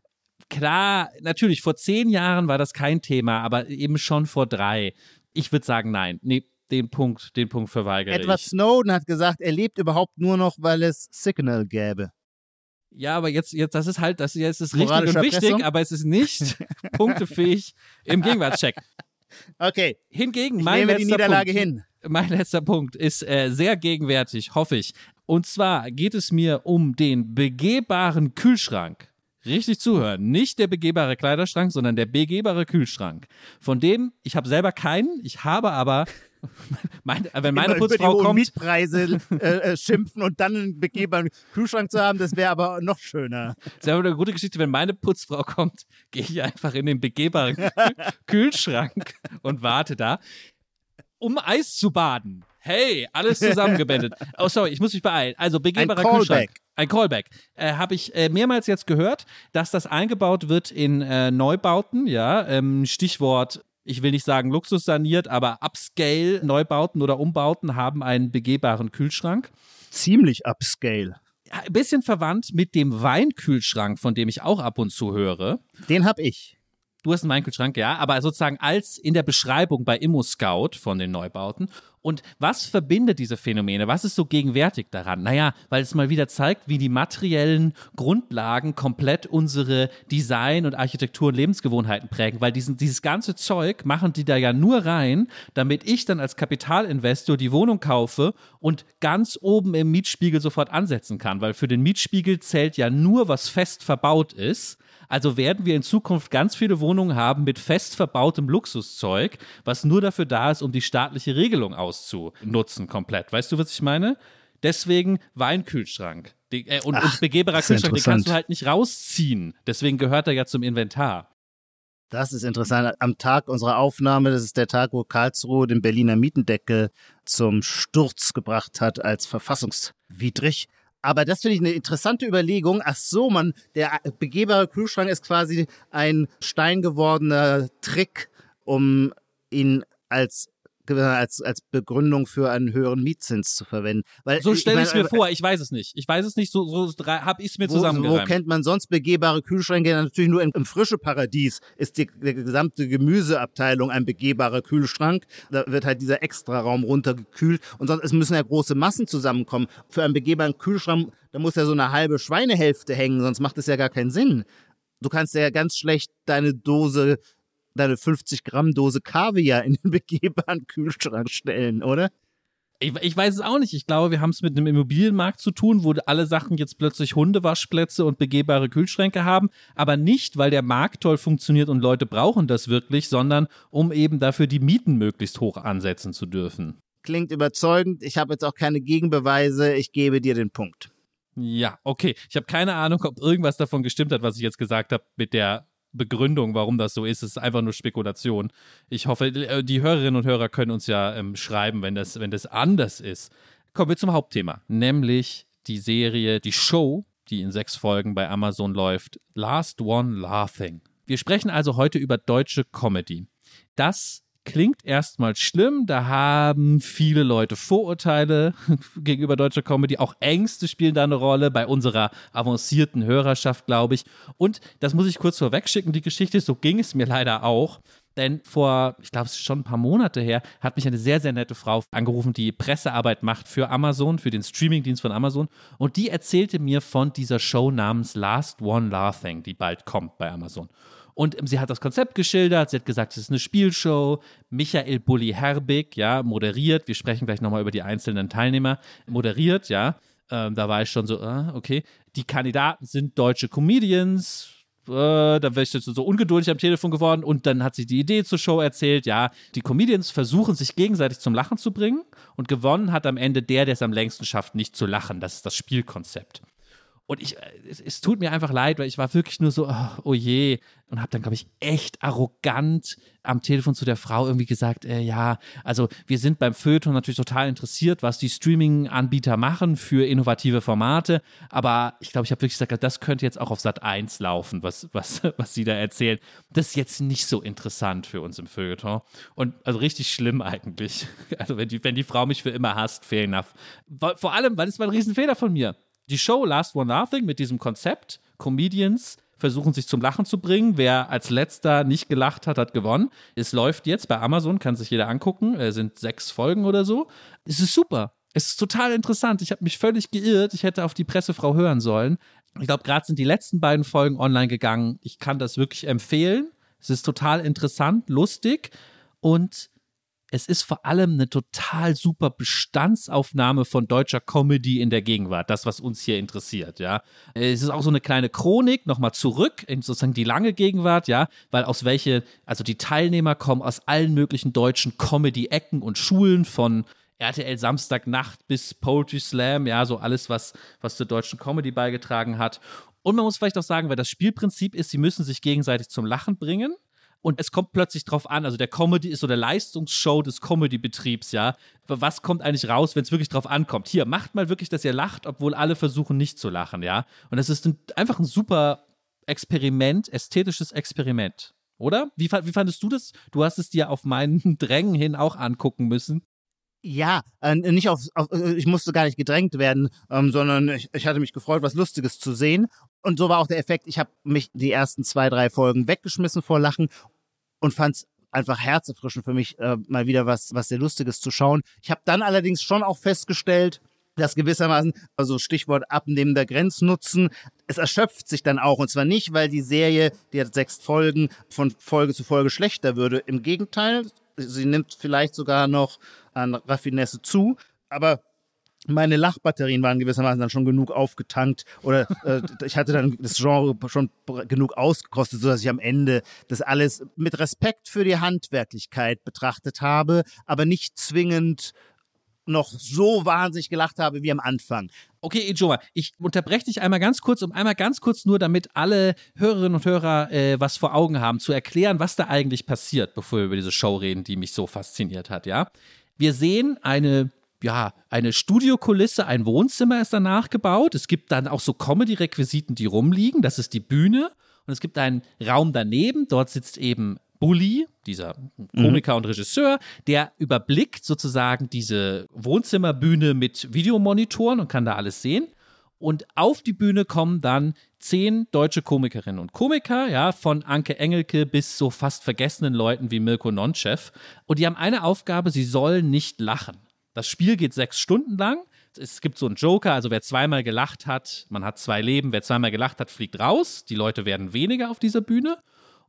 Klar, natürlich, vor zehn Jahren war das kein Thema, aber eben schon vor drei. Ich würde sagen, nein. Nee, den Punkt, den Punkt verweigere Edward ich. Snowden hat gesagt, er lebt überhaupt nur noch, weil es Signal gäbe. Ja, aber jetzt, jetzt, das ist halt, das jetzt ist richtig und wichtig, Erpressung? aber es ist nicht punktefähig im Gegenwartscheck. Okay, Hingegen, ich mein nehme die letzter Niederlage Punkt, hin. Mein letzter Punkt ist äh, sehr gegenwärtig, hoffe ich. Und zwar geht es mir um den begehbaren Kühlschrank. Richtig zuhören. Nicht der begehbare Kleiderschrank, sondern der begehbare Kühlschrank. Von dem, ich habe selber keinen, ich habe aber, mein, wenn meine Immer über die Putzfrau kommt, Mietpreise äh, äh, schimpfen und dann einen begehbaren Kühlschrank zu haben, das wäre aber noch schöner. Das ist aber eine gute Geschichte, wenn meine Putzfrau kommt, gehe ich einfach in den begehbaren Kühlschrank und warte da, um Eis zu baden. Hey, alles zusammengebettet. Oh, sorry, ich muss mich beeilen. Also begehbarer. Kühlschrank. Ein Callback. Äh, Habe ich äh, mehrmals jetzt gehört, dass das eingebaut wird in äh, Neubauten, ja. Ähm, Stichwort, ich will nicht sagen Luxus saniert, aber Upscale Neubauten oder Umbauten haben einen begehbaren Kühlschrank. Ziemlich upscale. Ein bisschen verwandt mit dem Weinkühlschrank, von dem ich auch ab und zu höre. Den hab ich. Du hast einen Weinkühlschrank, ja, aber sozusagen als in der Beschreibung bei Immo Scout von den Neubauten. Und was verbindet diese Phänomene? Was ist so gegenwärtig daran? Naja, weil es mal wieder zeigt, wie die materiellen Grundlagen komplett unsere Design- und Architektur- und Lebensgewohnheiten prägen. Weil diesen, dieses ganze Zeug machen die da ja nur rein, damit ich dann als Kapitalinvestor die Wohnung kaufe und ganz oben im Mietspiegel sofort ansetzen kann. Weil für den Mietspiegel zählt ja nur, was fest verbaut ist. Also werden wir in Zukunft ganz viele Wohnungen haben mit fest verbautem Luxuszeug, was nur dafür da ist, um die staatliche Regelung auszunutzen komplett. Weißt du, was ich meine? Deswegen Weinkühlschrank. Die, äh, und, Ach, und begehbarer Kühlschrank, den kannst du halt nicht rausziehen. Deswegen gehört er ja zum Inventar. Das ist interessant. Am Tag unserer Aufnahme, das ist der Tag, wo Karlsruhe den Berliner Mietendeckel zum Sturz gebracht hat als verfassungswidrig. Aber das finde ich eine interessante Überlegung. Ach so, man, der begehbare Kühlschrank ist quasi ein steingewordener Trick, um ihn als als, als Begründung für einen höheren Mietzins zu verwenden. Weil, So stelle ich es mir vor. Ich weiß es nicht. Ich weiß es nicht. So, so habe ich es mir wo, wo zusammengereimt. kennt man sonst begehbare Kühlschränke? Natürlich nur im, im frische Paradies ist die, die gesamte Gemüseabteilung ein begehbarer Kühlschrank. Da wird halt dieser Extraraum runtergekühlt und sonst es müssen ja große Massen zusammenkommen. Für einen begehbaren Kühlschrank, da muss ja so eine halbe Schweinehälfte hängen, sonst macht es ja gar keinen Sinn. Du kannst ja ganz schlecht deine Dose, deine 50 Gramm Dose Kaviar in den begehbaren Kühlschrank stellen, oder? Ich, ich weiß es auch nicht. Ich glaube, wir haben es mit einem Immobilienmarkt zu tun, wo alle Sachen jetzt plötzlich Hundewaschplätze und begehbare Kühlschränke haben. Aber nicht, weil der Markt toll funktioniert und Leute brauchen das wirklich, sondern um eben dafür die Mieten möglichst hoch ansetzen zu dürfen. Klingt überzeugend. Ich habe jetzt auch keine Gegenbeweise. Ich gebe dir den Punkt. Ja, okay. Ich habe keine Ahnung, ob irgendwas davon gestimmt hat, was ich jetzt gesagt habe mit der Begründung, warum das so ist. Es ist einfach nur Spekulation. Ich hoffe, äh, die Hörerinnen und Hörer können uns ja ähm, schreiben, wenn das, wenn das anders ist. Kommen wir zum Hauptthema, nämlich die Serie, die Show, die in sechs Folgen bei Amazon läuft, Last One Laughing. Wir sprechen also heute über deutsche Comedy. Das klingt erstmal schlimm, da haben viele Leute Vorurteile gegenüber deutscher Comedy, auch Ängste spielen da eine Rolle bei unserer avancierten Hörerschaft, glaube ich. Und das muss ich kurz vorwegschicken, die Geschichte, so ging es mir leider auch. Denn vor, ich glaube, es ist schon ein paar Monate her, hat mich eine sehr, sehr nette Frau angerufen, die Pressearbeit macht für Amazon, für den Streamingdienst von Amazon. Und die erzählte mir von dieser Show namens Last One Laughing, die bald kommt bei Amazon. Und sie hat das Konzept geschildert, sie hat gesagt, es ist eine Spielshow. Michael Bulli Herbig, ja, moderiert. Wir sprechen gleich nochmal über die einzelnen Teilnehmer. Moderiert, ja. Ähm, da war ich schon so, ah, okay. Die Kandidaten sind deutsche Comedians. Äh, da wäre ich jetzt so ungeduldig am Telefon geworden und dann hat sie die Idee zur Show erzählt. Ja, die Comedians versuchen sich gegenseitig zum Lachen zu bringen und gewonnen hat am Ende der, der es am längsten schafft, nicht zu lachen. Das ist das Spielkonzept. Und ich, äh, es, es, tut mir einfach leid, weil ich war wirklich nur so, oh, oh je. Und habe dann, glaube ich, echt arrogant am Telefon zu der Frau irgendwie gesagt, äh, ja, also wir sind beim Feuilleton natürlich total interessiert, was die Streaming-Anbieter machen für innovative Formate. Aber ich glaube, ich habe wirklich gesagt, das könnte jetzt auch auf Sat 1 laufen, was, was, was sie da erzählen. Das ist jetzt nicht so interessant für uns im Feuilleton. Und also richtig schlimm eigentlich. Also wenn die, wenn die Frau mich für immer hasst, fair enough. Vor allem, weil es war ein Riesenfehler von mir die Show Last One Laughing mit diesem Konzept, Comedians versuchen sich zum Lachen zu bringen. Wer als letzter nicht gelacht hat, hat gewonnen. Es läuft jetzt bei Amazon, kann sich jeder angucken. Es sind sechs Folgen oder so. Es ist super. Es ist total interessant. Ich habe mich völlig geirrt. Ich hätte auf die Pressefrau hören sollen. Ich glaube, gerade sind die letzten beiden Folgen online gegangen. Ich kann das wirklich empfehlen. Es ist total interessant, lustig und es ist vor allem eine total super Bestandsaufnahme von deutscher Comedy in der Gegenwart, das, was uns hier interessiert, ja. Es ist auch so eine kleine Chronik, nochmal zurück in sozusagen die lange Gegenwart, ja, weil aus welche, also die Teilnehmer kommen aus allen möglichen deutschen Comedy-Ecken und Schulen von RTL Samstagnacht bis Poetry Slam, ja, so alles, was, was zur deutschen Comedy beigetragen hat. Und man muss vielleicht auch sagen, weil das Spielprinzip ist, sie müssen sich gegenseitig zum Lachen bringen. Und es kommt plötzlich drauf an, also der Comedy ist so der Leistungsshow des Comedy-Betriebs, ja. Was kommt eigentlich raus, wenn es wirklich drauf ankommt? Hier, macht mal wirklich, dass ihr lacht, obwohl alle versuchen nicht zu lachen, ja. Und das ist ein, einfach ein super Experiment, ästhetisches Experiment, oder? Wie, wie fandest du das? Du hast es dir auf meinen Drängen hin auch angucken müssen. Ja, äh, nicht auf, auf, äh, ich musste gar nicht gedrängt werden, ähm, sondern ich, ich hatte mich gefreut, was Lustiges zu sehen. Und so war auch der Effekt. Ich habe mich die ersten zwei, drei Folgen weggeschmissen vor Lachen und fand es einfach herzerfrischend für mich, äh, mal wieder was, was sehr Lustiges zu schauen. Ich habe dann allerdings schon auch festgestellt, dass gewissermaßen, also Stichwort abnehmender Grenznutzen, es erschöpft sich dann auch. Und zwar nicht, weil die Serie, die hat sechs Folgen, von Folge zu Folge schlechter würde. Im Gegenteil, sie nimmt vielleicht sogar noch an Raffinesse zu. Aber meine Lachbatterien waren gewissermaßen dann schon genug aufgetankt oder äh, ich hatte dann das Genre schon genug ausgekostet, sodass ich am Ende das alles mit Respekt für die Handwerklichkeit betrachtet habe, aber nicht zwingend noch so wahnsinnig gelacht habe wie am Anfang. Okay, Ijoma, ich unterbreche dich einmal ganz kurz, um einmal ganz kurz nur, damit alle Hörerinnen und Hörer äh, was vor Augen haben, zu erklären, was da eigentlich passiert, bevor wir über diese Show reden, die mich so fasziniert hat, ja. Wir sehen eine ja, eine Studiokulisse, ein Wohnzimmer ist danach gebaut. Es gibt dann auch so Comedy-Requisiten, die rumliegen. Das ist die Bühne. Und es gibt einen Raum daneben. Dort sitzt eben Bully, dieser Komiker mhm. und Regisseur, der überblickt sozusagen diese Wohnzimmerbühne mit Videomonitoren und kann da alles sehen. Und auf die Bühne kommen dann zehn deutsche Komikerinnen und Komiker, ja, von Anke Engelke bis so fast vergessenen Leuten wie Mirko Nonchev. Und die haben eine Aufgabe, sie sollen nicht lachen. Das Spiel geht sechs Stunden lang. Es gibt so einen Joker, also wer zweimal gelacht hat, man hat zwei Leben, wer zweimal gelacht hat, fliegt raus. Die Leute werden weniger auf dieser Bühne.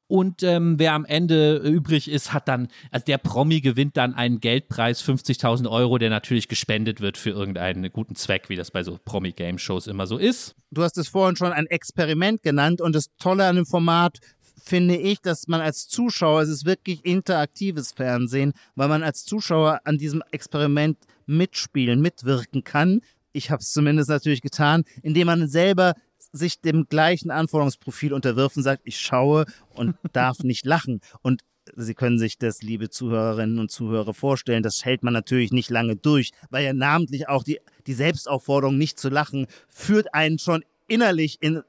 Und ähm, wer am Ende übrig ist, hat dann, also der Promi gewinnt dann einen Geldpreis, 50.000 Euro, der natürlich gespendet wird für irgendeinen guten Zweck, wie das bei so Promi-Game-Shows immer so ist. Du hast es vorhin schon ein Experiment genannt und das Tolle an dem Format finde ich, dass man als Zuschauer, es ist wirklich interaktives Fernsehen, weil man als Zuschauer an diesem Experiment mitspielen, mitwirken kann. Ich habe es zumindest natürlich getan, indem man selber sich dem gleichen Anforderungsprofil unterwirft und sagt, ich schaue und darf nicht lachen. Und Sie können sich das, liebe Zuhörerinnen und Zuhörer, vorstellen. Das hält man natürlich nicht lange durch, weil ja namentlich auch die, die Selbstaufforderung, nicht zu lachen, führt einen schon innerlich in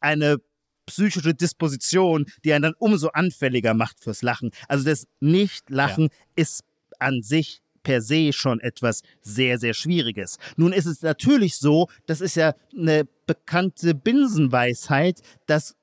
eine psychische Disposition, die einen dann umso anfälliger macht fürs Lachen. Also das Nicht-Lachen ja. ist an sich per se schon etwas sehr, sehr Schwieriges. Nun ist es natürlich so, das ist ja eine bekannte Binsenweisheit, dass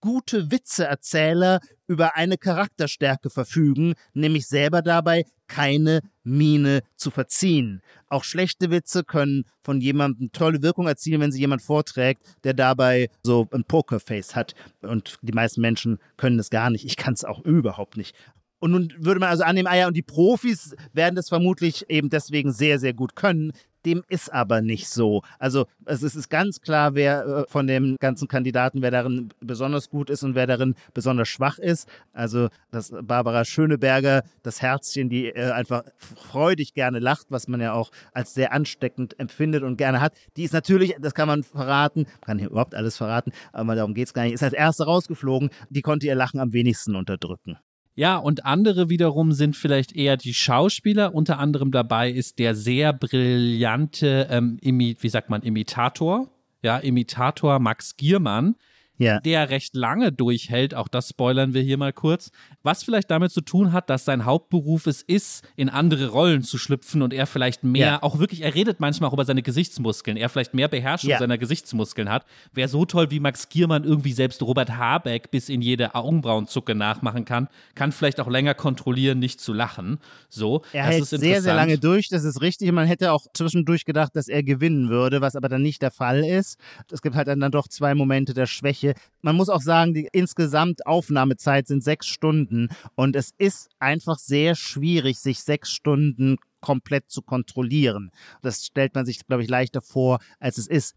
gute Witzeerzähler über eine Charakterstärke verfügen, nämlich selber dabei keine Miene zu verziehen. Auch schlechte Witze können von jemandem tolle Wirkung erzielen, wenn sie jemand vorträgt, der dabei so ein Pokerface hat. Und die meisten Menschen können das gar nicht. Ich kann es auch überhaupt nicht. Und nun würde man also annehmen, ah ja, und die Profis werden das vermutlich eben deswegen sehr, sehr gut können. Dem ist aber nicht so. Also es ist ganz klar, wer äh, von den ganzen Kandidaten, wer darin besonders gut ist und wer darin besonders schwach ist. Also dass Barbara Schöneberger, das Herzchen, die äh, einfach freudig gerne lacht, was man ja auch als sehr ansteckend empfindet und gerne hat. Die ist natürlich, das kann man verraten, kann hier überhaupt alles verraten, aber darum geht es gar nicht, ist als erste rausgeflogen. Die konnte ihr Lachen am wenigsten unterdrücken. Ja, und andere wiederum sind vielleicht eher die Schauspieler. Unter anderem dabei ist der sehr brillante, ähm, wie sagt man, Imitator. Ja, Imitator Max Giermann, ja. der recht lange durchhält. Auch das spoilern wir hier mal kurz. Was vielleicht damit zu tun hat, dass sein Hauptberuf es ist, in andere Rollen zu schlüpfen und er vielleicht mehr, ja. auch wirklich, er redet manchmal auch über seine Gesichtsmuskeln, er vielleicht mehr Beherrschung ja. seiner Gesichtsmuskeln hat. Wer so toll wie Max Giermann irgendwie selbst Robert Habeck bis in jede Augenbrauenzucke nachmachen kann, kann vielleicht auch länger kontrollieren, nicht zu lachen. So, er hält sehr, sehr lange durch, das ist richtig. Man hätte auch zwischendurch gedacht, dass er gewinnen würde, was aber dann nicht der Fall ist. Es gibt halt dann doch zwei Momente der Schwäche man muss auch sagen, die insgesamt Aufnahmezeit sind sechs Stunden und es ist einfach sehr schwierig, sich sechs Stunden komplett zu kontrollieren. Das stellt man sich, glaube ich, leichter vor, als es ist.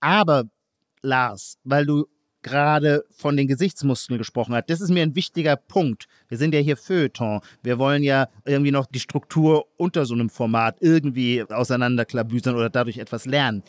Aber Lars, weil du gerade von den Gesichtsmuskeln gesprochen hast, das ist mir ein wichtiger Punkt. Wir sind ja hier Feuilleton. Wir wollen ja irgendwie noch die Struktur unter so einem Format irgendwie auseinanderklabüsern oder dadurch etwas lernen.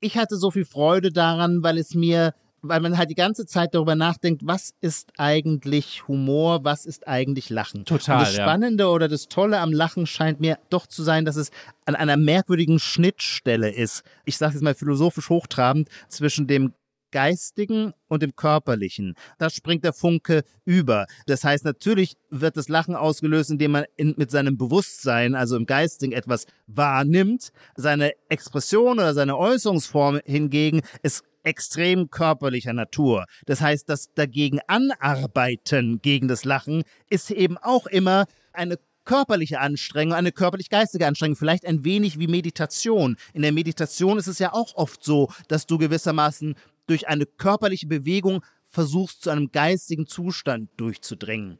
Ich hatte so viel Freude daran, weil es mir weil man halt die ganze Zeit darüber nachdenkt, was ist eigentlich Humor, was ist eigentlich Lachen. Total. Und das Spannende ja. oder das Tolle am Lachen scheint mir doch zu sein, dass es an einer merkwürdigen Schnittstelle ist. Ich sage jetzt mal philosophisch hochtrabend zwischen dem Geistigen und dem Körperlichen. Da springt der Funke über. Das heißt, natürlich wird das Lachen ausgelöst, indem man in, mit seinem Bewusstsein, also im Geistigen, etwas wahrnimmt. Seine Expression oder seine Äußerungsform hingegen ist extrem körperlicher Natur. Das heißt, das dagegen anarbeiten gegen das Lachen ist eben auch immer eine körperliche Anstrengung, eine körperlich-geistige Anstrengung, vielleicht ein wenig wie Meditation. In der Meditation ist es ja auch oft so, dass du gewissermaßen durch eine körperliche Bewegung versuchst, zu einem geistigen Zustand durchzudringen.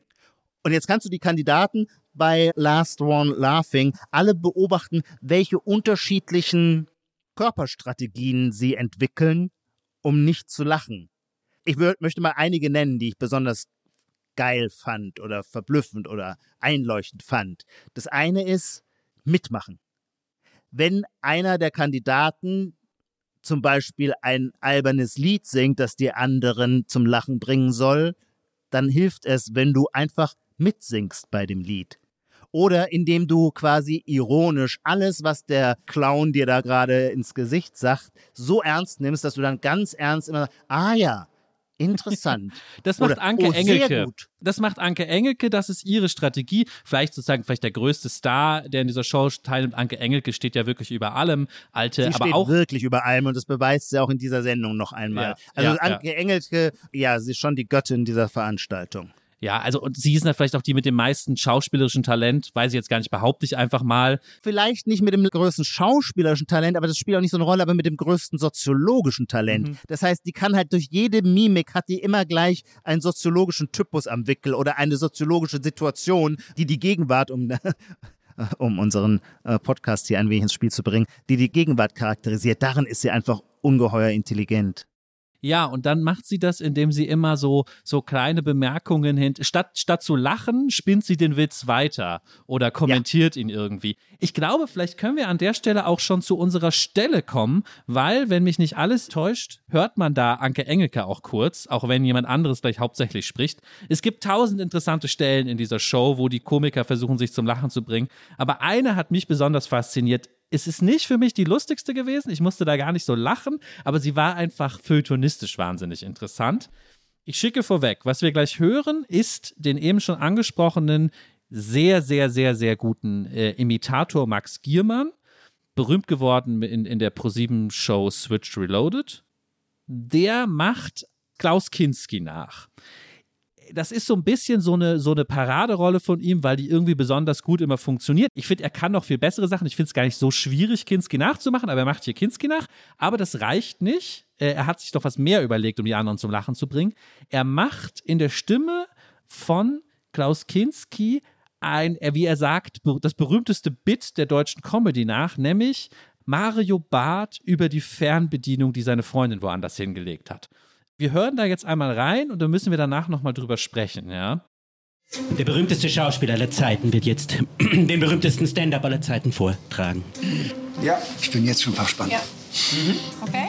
Und jetzt kannst du die Kandidaten bei Last One Laughing alle beobachten, welche unterschiedlichen Körperstrategien sie entwickeln, um nicht zu lachen. Ich möchte mal einige nennen, die ich besonders geil fand oder verblüffend oder einleuchtend fand. Das eine ist mitmachen. Wenn einer der Kandidaten zum Beispiel ein albernes Lied singt, das die anderen zum Lachen bringen soll, dann hilft es, wenn du einfach mitsingst bei dem Lied. Oder indem du quasi ironisch alles, was der Clown dir da gerade ins Gesicht sagt, so ernst nimmst, dass du dann ganz ernst immer, ah ja, Interessant. Das macht Oder, Anke oh, Engelke. Das macht Anke Engelke, das ist ihre Strategie. Vielleicht sozusagen, vielleicht der größte Star, der in dieser Show teilnimmt. Anke Engelke steht ja wirklich über allem. Alte, sie aber steht auch. wirklich über allem und das beweist sie auch in dieser Sendung noch einmal. Ja, also ja, Anke ja. Engelke, ja, sie ist schon die Göttin dieser Veranstaltung. Ja, also und sie ist ja vielleicht auch die mit dem meisten schauspielerischen Talent, weiß ich jetzt gar nicht, behaupte ich einfach mal. Vielleicht nicht mit dem größten schauspielerischen Talent, aber das spielt auch nicht so eine Rolle, aber mit dem größten soziologischen Talent. Mhm. Das heißt, die kann halt durch jede Mimik hat die immer gleich einen soziologischen Typus am Wickel oder eine soziologische Situation, die die Gegenwart um um unseren äh, Podcast hier ein wenig ins Spiel zu bringen, die die Gegenwart charakterisiert. Darin ist sie einfach ungeheuer intelligent. Ja, und dann macht sie das, indem sie immer so, so kleine Bemerkungen hin, statt, statt zu lachen, spinnt sie den Witz weiter oder kommentiert ja. ihn irgendwie. Ich glaube, vielleicht können wir an der Stelle auch schon zu unserer Stelle kommen, weil, wenn mich nicht alles täuscht, hört man da Anke Engelke auch kurz, auch wenn jemand anderes gleich hauptsächlich spricht. Es gibt tausend interessante Stellen in dieser Show, wo die Komiker versuchen, sich zum Lachen zu bringen. Aber eine hat mich besonders fasziniert es ist nicht für mich die lustigste gewesen. Ich musste da gar nicht so lachen, aber sie war einfach feuilletonistisch wahnsinnig interessant. Ich schicke vorweg, was wir gleich hören, ist den eben schon angesprochenen sehr, sehr, sehr, sehr guten äh, Imitator Max Giermann, berühmt geworden in, in der ProSieben-Show Switched Reloaded. Der macht Klaus Kinski nach das ist so ein bisschen so eine, so eine Paraderolle von ihm, weil die irgendwie besonders gut immer funktioniert. Ich finde, er kann noch viel bessere Sachen. Ich finde es gar nicht so schwierig, Kinski nachzumachen, aber er macht hier Kinski nach. Aber das reicht nicht. Äh, er hat sich doch was mehr überlegt, um die anderen zum Lachen zu bringen. Er macht in der Stimme von Klaus Kinski ein, wie er sagt, das berühmteste Bit der deutschen Comedy nach, nämlich Mario Barth über die Fernbedienung, die seine Freundin woanders hingelegt hat. Wir hören da jetzt einmal rein und dann müssen wir danach nochmal drüber sprechen, ja? Der berühmteste Schauspieler aller Zeiten wird jetzt den berühmtesten Stand-up aller Zeiten vortragen. Ja, ich bin jetzt schon verspannt. Ja. Mhm. Okay.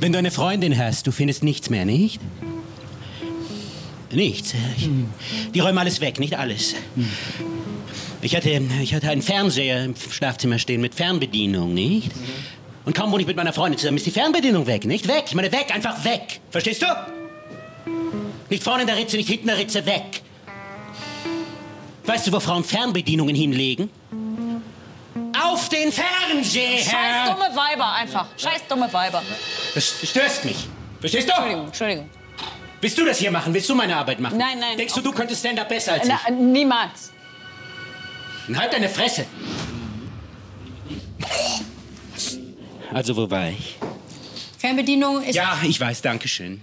Wenn du eine Freundin hast, du findest nichts mehr, nicht? Nichts. Die räumen alles weg, nicht alles. Ich hatte, ich hatte einen Fernseher im Schlafzimmer stehen mit Fernbedienung, nicht? Und kaum wohne ich mit meiner Freundin zusammen, ist die Fernbedienung weg, nicht? Weg! Ich meine, weg, einfach weg! Verstehst du? Nicht vorne in der Ritze, nicht hinten in der Ritze, weg! Weißt du, wo Frauen Fernbedienungen hinlegen? Auf den Fernseher! Scheiß dumme Weiber, einfach. Scheiß dumme Weiber. Das störst mich. Verstehst du? Entschuldigung, Entschuldigung. Willst du das hier machen? Willst du meine Arbeit machen? Nein, nein. Denkst du, du könntest Stand-up besser als ich? Na, niemals. Und halt deine Fresse. Also, wo war ich? Fernbedienung ist. Ja, ich weiß, danke schön.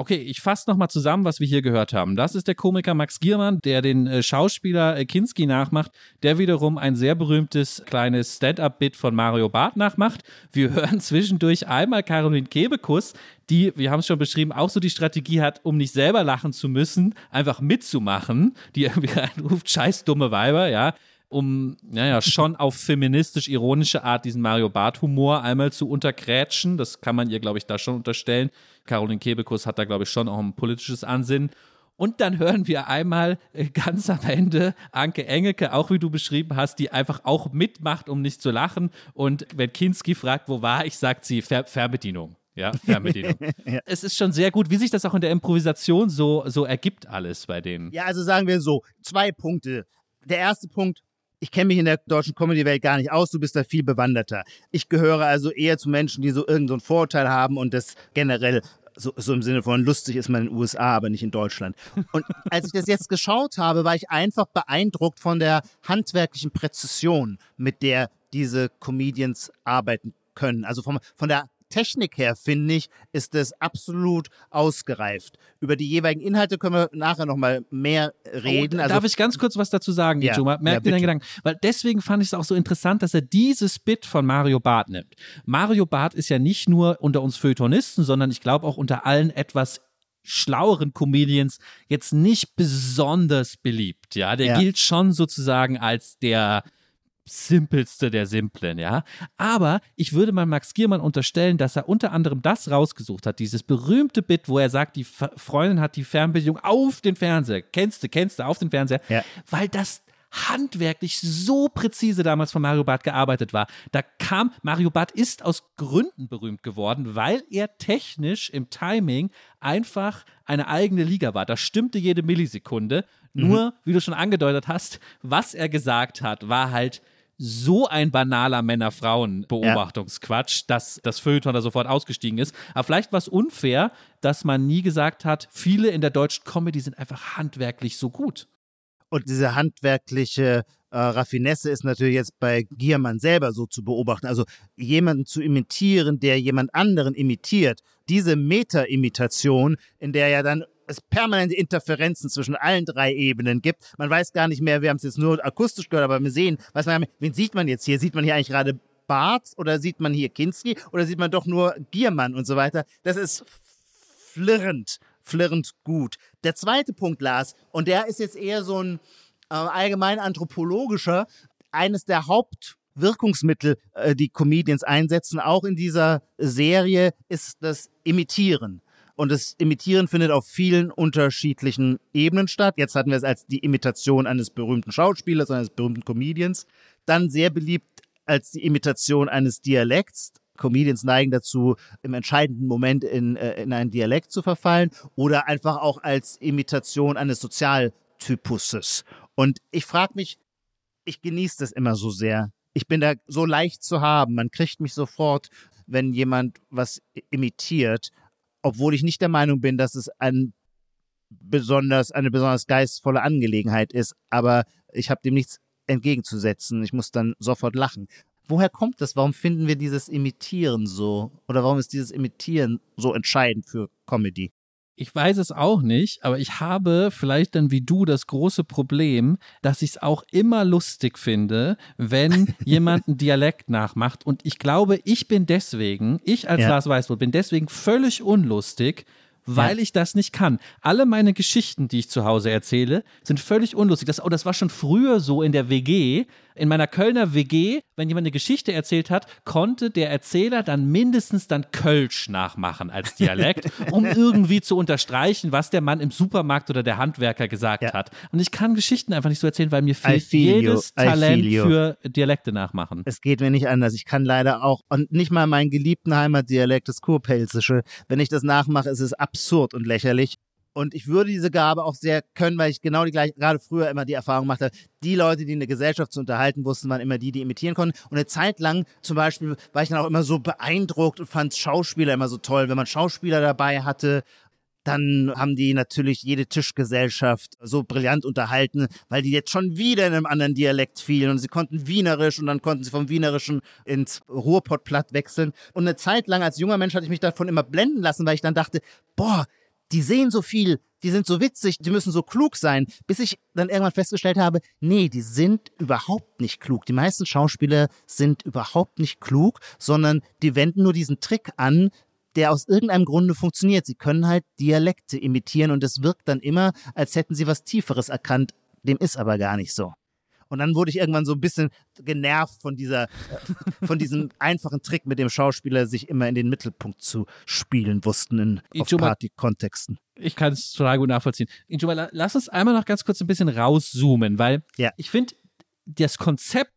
Okay, ich fasse nochmal zusammen, was wir hier gehört haben. Das ist der Komiker Max Giermann, der den äh, Schauspieler äh, Kinski nachmacht, der wiederum ein sehr berühmtes kleines Stand-up-Bit von Mario Barth nachmacht. Wir hören zwischendurch einmal Caroline Kebekus, die, wir haben es schon beschrieben, auch so die Strategie hat, um nicht selber lachen zu müssen, einfach mitzumachen, die irgendwie reinruft, scheiß dumme Weiber, ja um, naja, schon auf feministisch-ironische Art diesen Mario Barth-Humor einmal zu unterkrätschen. Das kann man ihr, glaube ich, da schon unterstellen. Caroline Kebekus hat da, glaube ich, schon auch ein politisches Ansinnen. Und dann hören wir einmal äh, ganz am Ende Anke Engelke, auch wie du beschrieben hast, die einfach auch mitmacht, um nicht zu lachen. Und wenn Kinski fragt, wo war ich, sagt sie Fer Fernbedienung. Ja, Fernbedienung. ja. Es ist schon sehr gut, wie sich das auch in der Improvisation so, so ergibt, alles bei denen. Ja, also sagen wir so, zwei Punkte. Der erste Punkt, ich kenne mich in der deutschen Comedy-Welt gar nicht aus, du bist da viel bewanderter. Ich gehöre also eher zu Menschen, die so irgendein so Vorurteil haben und das generell so, so im Sinne von lustig ist man in den USA, aber nicht in Deutschland. Und als ich das jetzt geschaut habe, war ich einfach beeindruckt von der handwerklichen Präzision, mit der diese Comedians arbeiten können. Also vom, von der Technik her, finde ich, ist es absolut ausgereift. Über die jeweiligen Inhalte können wir nachher nochmal mehr reden. Oh, also, darf ich ganz kurz was dazu sagen, ja, Juma? Merkt ja, ihr den Gedanken? Weil deswegen fand ich es auch so interessant, dass er dieses Bit von Mario Barth nimmt. Mario Barth ist ja nicht nur unter uns Feuilletonisten, sondern ich glaube auch unter allen etwas schlaueren Comedians jetzt nicht besonders beliebt. Ja, der ja. gilt schon sozusagen als der simpelste der Simplen, ja. Aber ich würde mal Max Giermann unterstellen, dass er unter anderem das rausgesucht hat, dieses berühmte Bit, wo er sagt, die Freundin hat die Fernbedienung auf den Fernseher. Kennst du, kennst du, auf den Fernseher. Ja. Weil das handwerklich so präzise damals von Mario Barth gearbeitet war. Da kam, Mario Barth ist aus Gründen berühmt geworden, weil er technisch im Timing einfach eine eigene Liga war. Da stimmte jede Millisekunde. Nur, mhm. wie du schon angedeutet hast, was er gesagt hat, war halt so ein banaler Männer-Frauen-Beobachtungsquatsch, ja. dass das Feuilleton da sofort ausgestiegen ist. Aber vielleicht war es unfair, dass man nie gesagt hat, viele in der deutschen Comedy sind einfach handwerklich so gut. Und diese handwerkliche äh, Raffinesse ist natürlich jetzt bei Giermann selber so zu beobachten. Also jemanden zu imitieren, der jemand anderen imitiert. Diese Meta-Imitation, in der ja dann es permanente Interferenzen zwischen allen drei Ebenen gibt. Man weiß gar nicht mehr, wir haben es jetzt nur akustisch gehört, aber wir sehen, weiß man, wen sieht man jetzt hier? Sieht man hier eigentlich gerade Barth oder sieht man hier Kinski oder sieht man doch nur Giermann und so weiter? Das ist flirrend, flirrend gut. Der zweite Punkt, Lars, und der ist jetzt eher so ein äh, allgemein anthropologischer, eines der Hauptwirkungsmittel, äh, die Comedians einsetzen, auch in dieser Serie, ist das Imitieren. Und das Imitieren findet auf vielen unterschiedlichen Ebenen statt. Jetzt hatten wir es als die Imitation eines berühmten Schauspielers, eines berühmten Comedians. Dann sehr beliebt als die Imitation eines Dialekts. Comedians neigen dazu, im entscheidenden Moment in, äh, in einen Dialekt zu verfallen oder einfach auch als Imitation eines Sozialtypuses. Und ich frage mich, ich genieße das immer so sehr. Ich bin da so leicht zu haben. Man kriegt mich sofort, wenn jemand was imitiert obwohl ich nicht der Meinung bin, dass es ein besonders, eine besonders geistvolle Angelegenheit ist, aber ich habe dem nichts entgegenzusetzen. Ich muss dann sofort lachen. Woher kommt das? Warum finden wir dieses Imitieren so? Oder warum ist dieses Imitieren so entscheidend für Comedy? Ich weiß es auch nicht, aber ich habe vielleicht dann wie du das große Problem, dass ich es auch immer lustig finde, wenn jemand einen Dialekt nachmacht. Und ich glaube, ich bin deswegen, ich als ja. Lars Weißbrot bin deswegen völlig unlustig, weil ja. ich das nicht kann. Alle meine Geschichten, die ich zu Hause erzähle, sind völlig unlustig. Das, oh, das war schon früher so in der WG, in meiner Kölner WG, wenn jemand eine Geschichte erzählt hat, konnte der Erzähler dann mindestens dann Kölsch nachmachen als Dialekt, um irgendwie zu unterstreichen, was der Mann im Supermarkt oder der Handwerker gesagt ja. hat. Und ich kann Geschichten einfach nicht so erzählen, weil mir fehlt jedes Talent für Dialekte nachmachen. Es geht mir nicht anders. Ich kann leider auch, und nicht mal meinen geliebten Heimatdialekt, das Kurpelzische, wenn ich das nachmache, ist es absurd und lächerlich. Und ich würde diese Gabe auch sehr können, weil ich genau die gleiche, gerade früher immer die Erfahrung machte, die Leute, die in der Gesellschaft zu unterhalten wussten, waren immer die, die imitieren konnten. Und eine Zeit lang zum Beispiel war ich dann auch immer so beeindruckt und fand Schauspieler immer so toll. Wenn man Schauspieler dabei hatte, dann haben die natürlich jede Tischgesellschaft so brillant unterhalten, weil die jetzt schon wieder in einem anderen Dialekt fielen und sie konnten Wienerisch und dann konnten sie vom Wienerischen ins Ruhrpottplatt wechseln. Und eine Zeit lang als junger Mensch hatte ich mich davon immer blenden lassen, weil ich dann dachte, boah, die sehen so viel, die sind so witzig, die müssen so klug sein, bis ich dann irgendwann festgestellt habe, nee, die sind überhaupt nicht klug. Die meisten Schauspieler sind überhaupt nicht klug, sondern die wenden nur diesen Trick an, der aus irgendeinem Grunde funktioniert. Sie können halt Dialekte imitieren und es wirkt dann immer, als hätten sie was Tieferes erkannt. Dem ist aber gar nicht so. Und dann wurde ich irgendwann so ein bisschen genervt von dieser, äh, von diesem einfachen Trick, mit dem Schauspieler sich immer in den Mittelpunkt zu spielen wussten in Party-Kontexten. Ich kann es total gut nachvollziehen. Injuma, la- lass uns einmal noch ganz kurz ein bisschen rauszoomen, weil Ja. ich finde, das Konzept,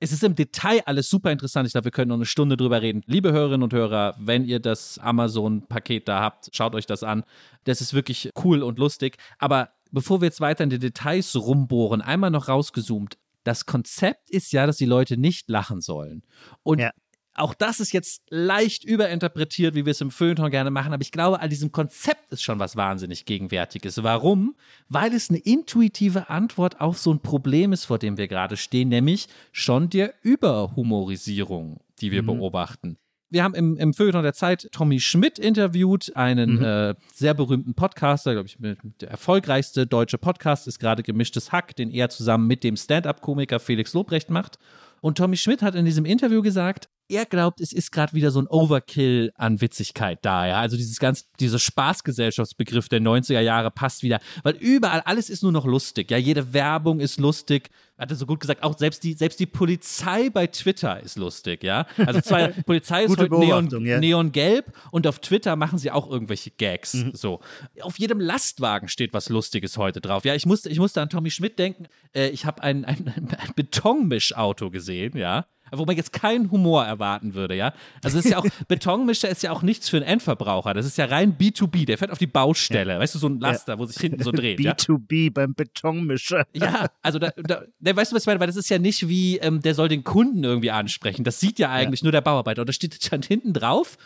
es ist im Detail alles super interessant. Ich glaube, wir können noch eine Stunde drüber reden. Liebe Hörerinnen und Hörer, wenn ihr das Amazon-Paket da habt, schaut euch das an. Das ist wirklich cool und lustig. Aber bevor wir jetzt weiter in die Details rumbohren, einmal noch rausgezoomt. Das Konzept ist ja, dass die Leute nicht lachen sollen. Und Ja. auch das ist jetzt leicht überinterpretiert, wie wir es im Feuilleton gerne machen, aber ich glaube, an diesem Konzept ist schon was wahnsinnig Gegenwärtiges. Warum? Weil es eine intuitive Antwort auf so ein Problem ist, vor dem wir gerade stehen, nämlich schon der Überhumorisierung, die wir beobachten. Wir haben im, im Feuilleton der Zeit Tommy Schmidt interviewt, einen äh, sehr berühmten Podcaster, glaube ich, der erfolgreichste deutsche Podcast ist gerade Gemischtes Hack, den er zusammen mit dem Stand-up-Komiker Felix Lobrecht macht. Und Tommy Schmidt hat in diesem Interview gesagt, er glaubt, es ist gerade wieder so ein Overkill an Witzigkeit da, ja. Also dieses ganz, dieser Spaßgesellschaftsbegriff der 90er Jahre passt wieder, weil überall alles ist nur noch lustig, ja. Jede Werbung ist lustig. Hat er so gut gesagt, auch selbst die, selbst die Polizei bei Twitter ist lustig, ja. Also zwar, Polizei ist heute Neon, ja. neongelb und auf Twitter machen sie auch irgendwelche Gags, so. Auf jedem Lastwagen steht was Lustiges heute drauf. Ja, ich musste, ich musste an Tommy Schmidt denken. Äh, ich habe ein, ein, ein Betonmischauto gesehen, ja wo man jetzt keinen Humor erwarten würde, ja. Also es ist ja auch, Betonmischer ist ja auch nichts für einen Endverbraucher. Das ist ja rein B2B. Der fährt auf die Baustelle. Weißt du, so ein Laster, wo sich hinten so dreht. ja? B2B beim Betonmischer. Ja, also da, da, da, weißt du, was ich meine? Weil das ist ja nicht wie, ähm, der soll den Kunden irgendwie ansprechen. Das sieht ja eigentlich nur der Bauarbeiter. Und da steht stand hinten drauf,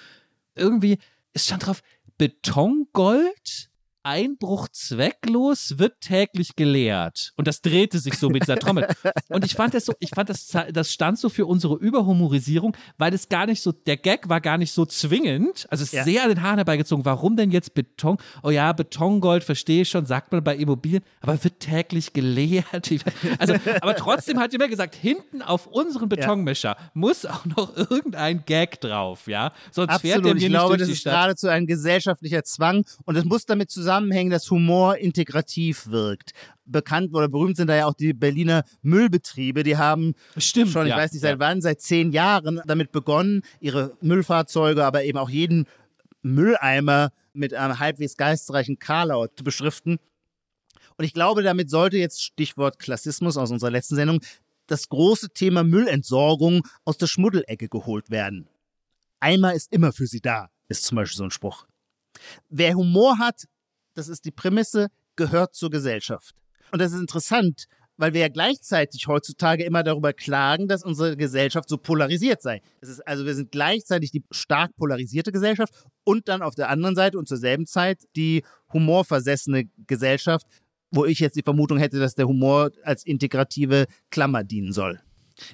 irgendwie, es stand drauf, Betongold, Einbruch zwecklos, wird täglich geleert. Und das drehte sich so mit dieser Trommel. Und ich fand das so, ich fand das, das stand so für unsere Überhumorisierung, weil es gar nicht so, der Gag war gar nicht so zwingend. Also es ist Ja. sehr an den Haaren herbeigezogen. Warum denn jetzt Beton? Oh ja, Betongold, verstehe ich schon, sagt man bei Immobilien, aber wird täglich geleert. Ich- Also, aber trotzdem hat jemand gesagt, hinten auf unseren Betonmischer muss auch noch irgendein Gag drauf, ja? Sonst fährt der Absolut. mir Ich glaube, nicht das durch die ist geradezu ein gesellschaftlicher Zwang und es muss damit zusammenhängen, dass Humor integrativ wirkt. Bekannt oder berühmt sind da ja auch die Berliner Müllbetriebe. Die haben Stimmt, schon, ich ja, weiß nicht seit ja. wann, seit zehn Jahren damit begonnen, ihre Müllfahrzeuge, aber eben auch jeden Mülleimer mit einem halbwegs geistreichen Karlaut zu beschriften. Und ich glaube, damit sollte jetzt Stichwort Klassismus aus unserer letzten Sendung das große Thema Müllentsorgung aus der Schmuddelecke geholt werden. Eimer ist immer für sie da, ist zum Beispiel so ein Spruch. Wer Humor hat, das ist die Prämisse, gehört zur Gesellschaft. Und das ist interessant, weil wir ja gleichzeitig heutzutage immer darüber klagen, dass unsere Gesellschaft so polarisiert sei. Also wir sind gleichzeitig die stark polarisierte Gesellschaft und dann auf der anderen Seite und zur selben Zeit die humorversessene Gesellschaft, wo ich jetzt die Vermutung hätte, dass der Humor als integrative Klammer dienen soll.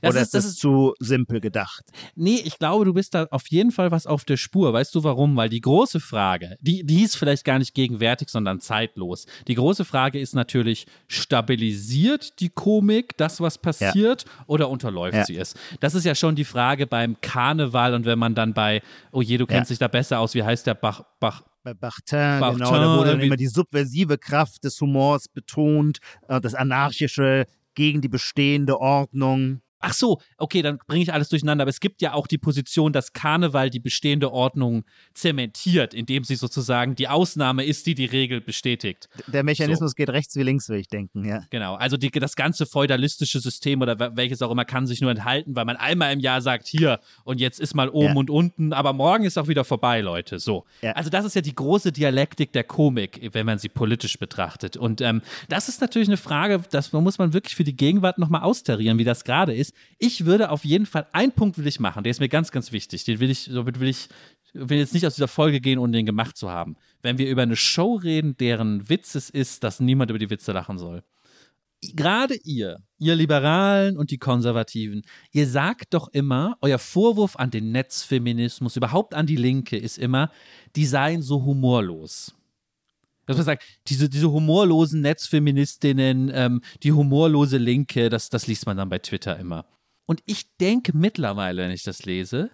Das Oder ist- das ist- zu simpel gedacht? Nee, ich glaube, du bist da auf jeden Fall was auf der Spur. Weißt du warum? Weil die große Frage, die, die ist vielleicht gar nicht gegenwärtig, sondern zeitlos. Die große Frage ist natürlich, stabilisiert die Komik das, was passiert, oder unterläuft Ja. sie es? Das ist ja schon die Frage beim Karneval und wenn man dann bei, oh je, du kennst Ja. dich da besser aus, wie heißt der Bach, Bach, Bei Bachtin, Bachtin, genau, da wurde dann immer die subversive Kraft des Humors betont, äh, das Anarchische gegen die bestehende Ordnung. Ach so, okay, dann bringe ich alles durcheinander. Aber es gibt ja auch die Position, dass Karneval die bestehende Ordnung zementiert, indem sie sozusagen die Ausnahme ist, die die Regel bestätigt. Der Mechanismus geht rechts wie links, würde ich denken, ja. Genau, also die, das ganze feudalistische System oder wel- welches auch immer kann sich nur enthalten, weil man einmal im Jahr sagt, hier und jetzt ist mal oben Ja. und unten, aber morgen ist auch wieder vorbei, Leute. So. Ja. Also das ist ja die große Dialektik der Komik, wenn man sie politisch betrachtet. Und ähm, das ist natürlich eine Frage, das muss man wirklich für die Gegenwart nochmal austarieren, wie das gerade ist. Ich würde auf jeden Fall, einen Punkt will ich machen, der ist mir ganz, ganz wichtig. Den will ich, somit will ich, will jetzt nicht aus dieser Folge gehen, ohne den gemacht zu haben. Wenn wir über eine Show reden, deren Witz es ist, dass niemand über die Witze lachen soll gerade ihr, ihr Liberalen und die Konservativen, ihr sagt doch immer, euer Vorwurf an den Netzfeminismus, überhaupt an die Linke, ist immer, die seien so humorlos. Dass man sagt, diese, diese humorlosen Netzfeministinnen, ähm, die humorlose Linke, das, das liest man dann bei Twitter immer. Und ich denke mittlerweile, wenn ich das lese,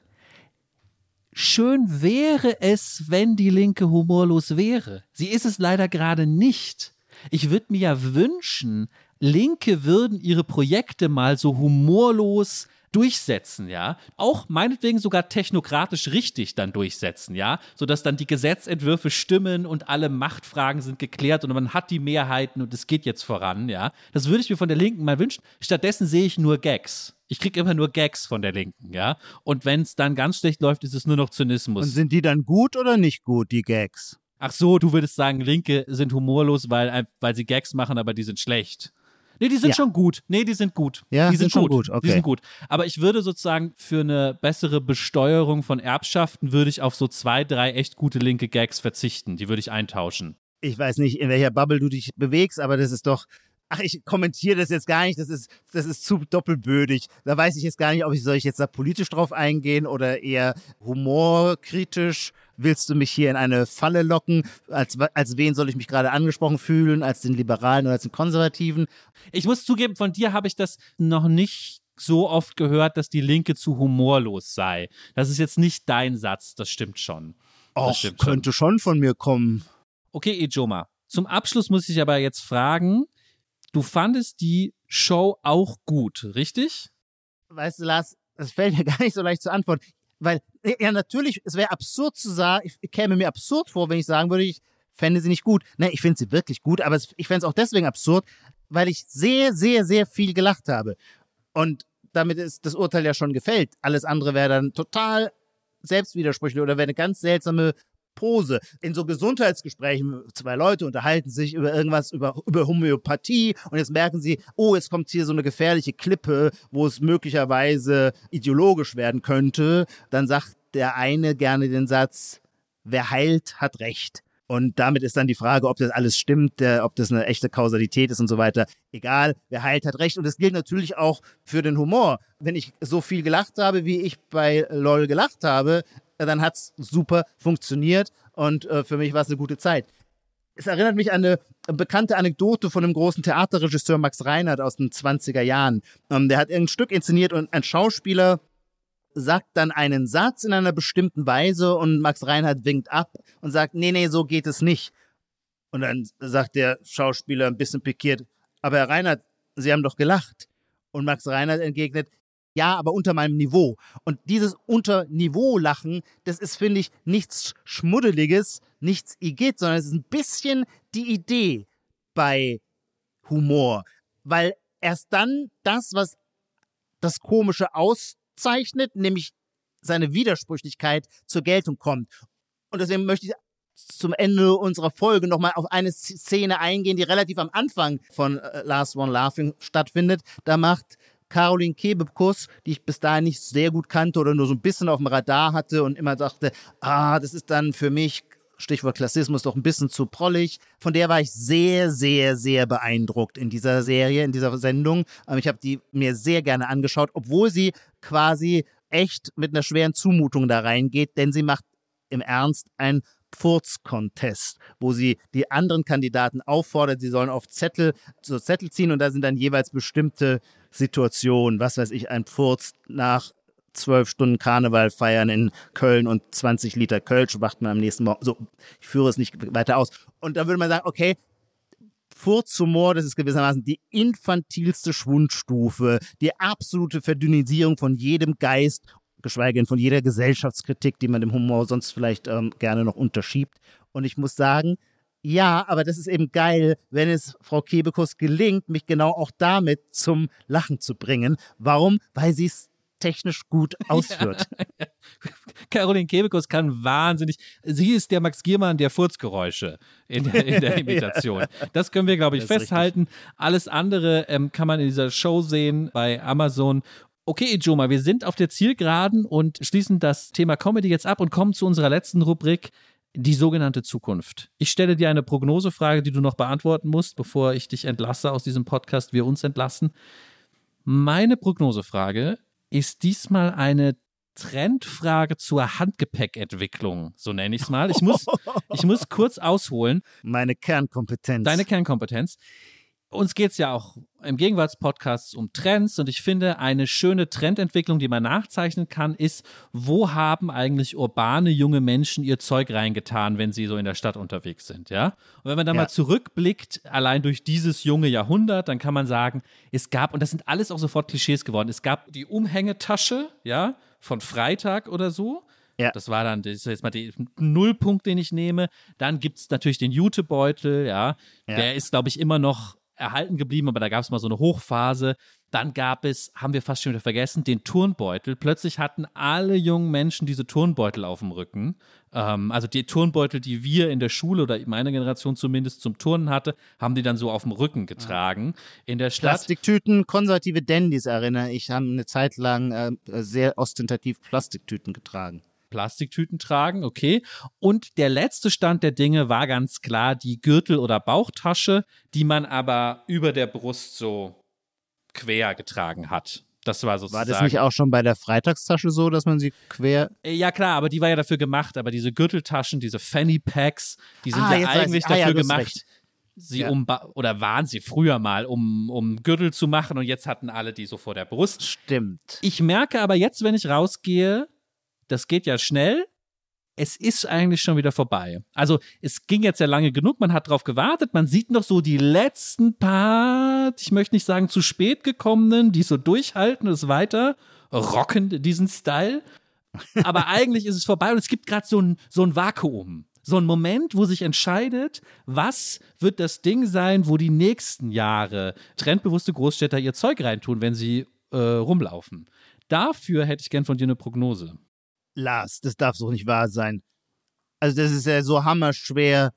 schön wäre es, wenn die Linke humorlos wäre. Sie ist es leider gerade nicht. Ich würde mir ja wünschen, Linke würden ihre Projekte mal so humorlos durchsetzen, ja. Auch meinetwegen sogar technokratisch richtig dann durchsetzen, ja. Sodass dann die Gesetzentwürfe stimmen und alle Machtfragen sind geklärt und man hat die Mehrheiten und es geht jetzt voran, ja. Das würde ich mir von der Linken mal wünschen. Stattdessen sehe ich nur Gags. Ich kriege immer nur Gags von der Linken, ja. Und wenn es dann ganz schlecht läuft, ist es nur noch Zynismus. Und sind die dann gut oder nicht gut, die Gags? Ach so, du würdest sagen, Linke sind humorlos, weil, weil sie Gags machen, aber die sind schlecht. Nee, die sind Ja. schon gut. Nee, die sind gut. Ja, die sind, sind schon gut. gut, okay. Die sind gut. Aber ich würde sozusagen für eine bessere Besteuerung von Erbschaften würde ich auf so zwei, drei echt gute linke Gags verzichten. Die würde ich eintauschen. Ich weiß nicht, in welcher Bubble du dich bewegst, aber das ist doch. Ach, ich kommentiere das jetzt gar nicht, das ist, das ist zu doppelbödig. Da weiß ich jetzt gar nicht, ob ich soll ich jetzt da politisch drauf eingehen oder eher humorkritisch. Willst du mich hier in eine Falle locken? Als, als wen soll ich mich gerade angesprochen fühlen? Als den Liberalen oder als den Konservativen? Ich muss zugeben, von dir habe ich das noch nicht so oft gehört, dass die Linke zu humorlos sei. Das ist jetzt nicht dein Satz, das stimmt schon. Das Auch stimmt schon. könnte schon von mir kommen. Okay, Ijoma. Zum Abschluss muss ich aber jetzt fragen, du fandest die Show auch gut, richtig? Weißt du, Lars, das fällt mir gar nicht so leicht zu antworten. Weil, ja, natürlich, es wäre absurd zu sagen, ich käme mir absurd vor, wenn ich sagen würde, ich fände sie nicht gut. Ne, ich finde sie wirklich gut, aber ich fände es auch deswegen absurd, weil ich sehr, sehr, sehr viel gelacht habe. Und damit ist das Urteil ja schon gefällt. Alles andere wäre dann total selbstwidersprüchlich oder wäre eine ganz seltsame Pose. In so Gesundheitsgesprächen, zwei Leute unterhalten sich über irgendwas, über, über Homöopathie und jetzt merken sie, oh, jetzt kommt hier so eine gefährliche Klippe, wo es möglicherweise ideologisch werden könnte. Dann sagt der eine gerne den Satz, wer heilt, hat Recht. Und damit ist dann die Frage, ob das alles stimmt, der, ob das eine echte Kausalität ist und so weiter. Egal, wer heilt, hat Recht. Und das gilt natürlich auch für den Humor. Wenn ich so viel gelacht habe, wie ich bei LOL gelacht habe, dann hat's super funktioniert und äh, für mich war es eine gute Zeit. Es erinnert mich an eine bekannte Anekdote von einem großen Theaterregisseur Max Reinhardt aus den 20er Jahren. Ähm, der hat irgendein Stück inszeniert und ein Schauspieler sagt dann einen Satz in einer bestimmten Weise und Max Reinhardt winkt ab und sagt, nee, nee, so geht es nicht. Und dann sagt der Schauspieler ein bisschen pikiert, aber Herr Reinhardt, Sie haben doch gelacht. Und Max Reinhardt entgegnet, ja, aber unter meinem Niveau. Und dieses unter Niveau lachen, das ist, finde ich, nichts Schmuddeliges, nichts Igitt, sondern es ist ein bisschen die Idee bei Humor. Weil erst dann das, was das Komische auszeichnet, nämlich seine Widersprüchlichkeit zur Geltung kommt. Und deswegen möchte ich zum Ende unserer Folge nochmal auf eine Szene eingehen, die relativ am Anfang von äh, Last One Laughing stattfindet. Da macht Caroline Kebekus, die ich bis dahin nicht sehr gut kannte oder nur so ein bisschen auf dem Radar hatte und immer dachte, ah, das ist dann für mich, Stichwort Klassismus, doch ein bisschen zu prollig. Von der war ich sehr, sehr, sehr beeindruckt in dieser Serie, in dieser Sendung. Ähm, Ich habe die mir sehr gerne angeschaut, obwohl sie quasi echt mit einer schweren Zumutung da reingeht, denn sie macht im Ernst ein Furz-Contest, wo sie die anderen Kandidaten auffordert, sie sollen auf Zettel, so Zettel ziehen und da sind dann jeweils bestimmte Situationen, was weiß ich, ein Furz nach zwölf Stunden Karneval feiern in Köln und 20 Liter Kölsch macht man am nächsten Morgen. So, ich führe es nicht weiter aus. Und da würde man sagen, okay, Furzhumor, das ist gewissermaßen die infantilste Schwundstufe, die absolute Verdünnisierung von jedem Geist, geschweige denn von jeder Gesellschaftskritik, die man dem Humor sonst vielleicht ähm, gerne noch unterschiebt. Und ich muss sagen, ja, aber das ist eben geil, wenn es Frau Kebekus gelingt, mich genau auch damit zum Lachen zu bringen. Warum? Weil sie es technisch gut ausführt. Caroline Kebekus kann wahnsinnig. Sie ist der Max Giermann der Furzgeräusche in der, in der Imitation. Das können wir, glaube ich, festhalten. Alles andere ähm, kann man in dieser Show sehen bei Amazon. Okay, Ijoma, wir sind auf der Zielgeraden und schließen das Thema Comedy jetzt ab und kommen zu unserer letzten Rubrik, die sogenannte Zukunft. Ich stelle dir eine Prognosefrage, die du noch beantworten musst, bevor ich dich entlasse aus diesem Podcast, wir uns entlassen. Meine Prognosefrage ist diesmal eine Trendfrage zur Handgepäckentwicklung, so nenne ich es mal. Ich muss, ich muss kurz ausholen. Meine Kernkompetenz. Deine Kernkompetenz. Uns geht's ja auch im Gegenwartspodcast um Trends und ich finde, eine schöne Trendentwicklung, die man nachzeichnen kann, ist, wo haben eigentlich urbane junge Menschen ihr Zeug reingetan, wenn sie so in der Stadt unterwegs sind, ja? Und wenn man dann Ja. mal zurückblickt, allein durch dieses junge Jahrhundert, dann kann man sagen, es gab, und das sind alles auch sofort Klischees geworden, es gab die Umhängetasche, ja, von Freitag oder so. Ja. Das war dann, das ist jetzt mal der Nullpunkt, den ich nehme. Dann gibt es natürlich den Jutebeutel, ja. Ja. Der ist, glaube ich, immer noch erhalten geblieben, aber da gab es mal so eine Hochphase. Dann gab es, haben wir fast schon wieder vergessen, den Turnbeutel. Plötzlich hatten alle jungen Menschen diese Turnbeutel auf dem Rücken. Ähm, also die Turnbeutel, die wir in der Schule oder meine Generation zumindest zum Turnen hatte, haben die dann so auf dem Rücken getragen. In der Stadt. Plastiktüten, konservative Dandys, erinnere ich, haben eine Zeit lang äh, sehr ostentativ Plastiktüten getragen. Plastiktüten tragen, okay. Und der letzte Stand der Dinge war ganz klar die Gürtel- oder Bauchtasche, die man aber über der Brust so quer getragen hat. Das war sozusagen. War das nicht auch schon bei der Freitagstasche so, dass man sie quer. Äh, Ja, klar, aber die war ja dafür gemacht. Aber diese Gürteltaschen, diese Fanny Packs, die sind Ah, ja eigentlich Ah, ja, dafür hast gemacht, recht. sie Ja. um, oder waren sie früher mal, um, um Gürtel zu machen. Und jetzt hatten alle die so vor der Brust. Stimmt. Ich merke aber jetzt, wenn ich rausgehe, das geht ja schnell. Es ist eigentlich schon wieder vorbei. Also es ging jetzt ja lange genug, man hat drauf gewartet, man sieht noch so die letzten paar, ich möchte nicht sagen zu spät gekommenen, die so durchhalten und es weiter rocken, diesen Style. Aber eigentlich ist es vorbei und es gibt gerade so ein, so ein Vakuum. So ein Moment, wo sich entscheidet, was wird das Ding sein, wo die nächsten Jahre trendbewusste Großstädter ihr Zeug reintun, wenn sie äh, rumlaufen. Dafür hätte ich gern von dir eine Prognose. Lars, das darf doch nicht wahr sein. Also, das ist ja so hammerschwer.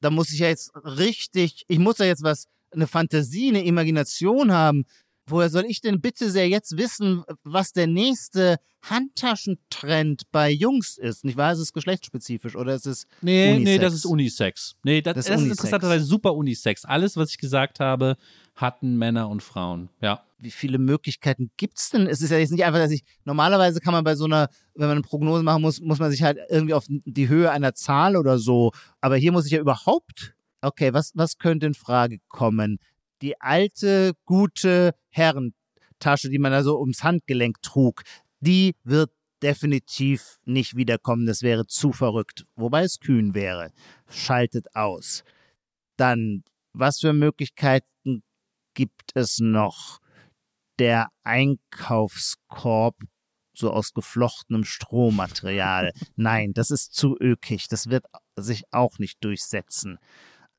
Da muss ich ja jetzt richtig, ich muss ja jetzt was, eine Fantasie, eine Imagination haben. Woher soll ich denn bitte sehr jetzt wissen, was der nächste Handtaschentrend bei Jungs ist? Nicht wahr? Ist es geschlechtsspezifisch oder ist es Nee, Unisex? nee, das ist Unisex. Nee, das, Das das, ist interessanterweise super Unisex. Alles, was ich gesagt habe, hatten Männer und Frauen. Ja. Wie viele Möglichkeiten gibt's denn? Es ist ja jetzt nicht einfach, dass ich, normalerweise kann man bei so einer, wenn man eine Prognose machen muss, muss man sich halt irgendwie auf die Höhe einer Zahl oder so, aber hier muss ich ja überhaupt, okay, was, was könnte in Frage kommen? Die alte, gute Herrentasche, die man da so ums Handgelenk trug, die wird definitiv nicht wiederkommen. Das wäre zu verrückt. Wobei es kühn wäre. Schaltet aus. Dann, was für Möglichkeiten gibt es noch? Der Einkaufskorb so aus geflochtenem Strohmaterial. Nein, das ist zu ökig. Das wird sich auch nicht durchsetzen.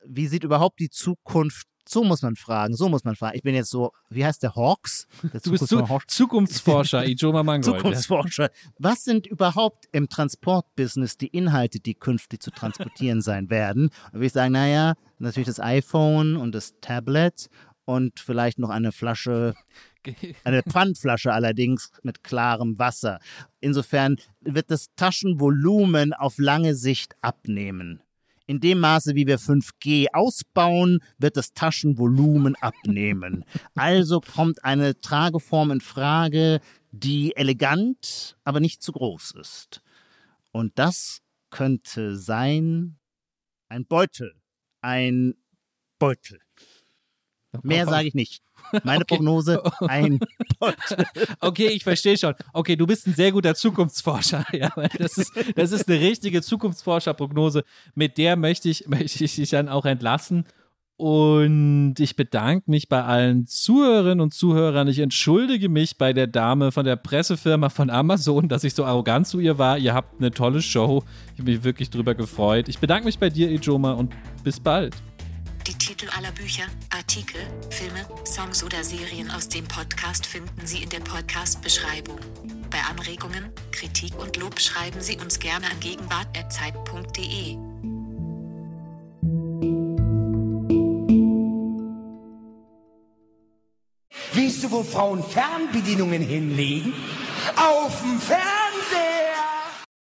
Wie sieht überhaupt die Zukunft? So muss man fragen, so muss man fragen. Ich bin jetzt so, wie heißt der Hawks? Der Du bist Zukunftsforscher zu? Zukunftsforscher, Ijoma Mangold. Zukunftsforscher. Was sind überhaupt im Transportbusiness die Inhalte, die künftig zu transportieren sein werden? Und würde ich sagen, naja, natürlich das iPhone und das Tablet und vielleicht noch eine Flasche, eine Pfandflasche allerdings mit klarem Wasser. Insofern wird das Taschenvolumen auf lange Sicht abnehmen. In dem Maße, wie wir 5G ausbauen, wird das Taschenvolumen abnehmen. Also kommt eine Trageform in Frage, die elegant, aber nicht zu groß ist. Und das könnte sein ein Beutel. Ein Beutel. Mehr sage ich nicht. Meine Okay. Prognose, ein Beutel. Okay, ich verstehe schon. Okay, du bist ein sehr guter Zukunftsforscher. Ja, das ist, das ist eine richtige Zukunftsforscherprognose. Mit der möchte ich, möchte ich dich dann auch entlassen. Und ich bedanke mich bei allen Zuhörerinnen und Zuhörern. Ich entschuldige mich bei der Dame von der Pressefirma von Amazon, dass ich so arrogant zu ihr war. Ihr habt eine tolle Show. Ich habe mich wirklich drüber gefreut. Ich bedanke mich bei dir, Ijoma, und bis bald. Titel aller Bücher, Artikel, Filme, Songs oder Serien aus dem Podcast finden Sie in der Podcast-Beschreibung. Bei Anregungen, Kritik und Lob schreiben Sie uns gerne an gegenwart.zeit.de. Weißt du, wo Frauen Fernbedienungen hinlegen? Auf dem Fernseher!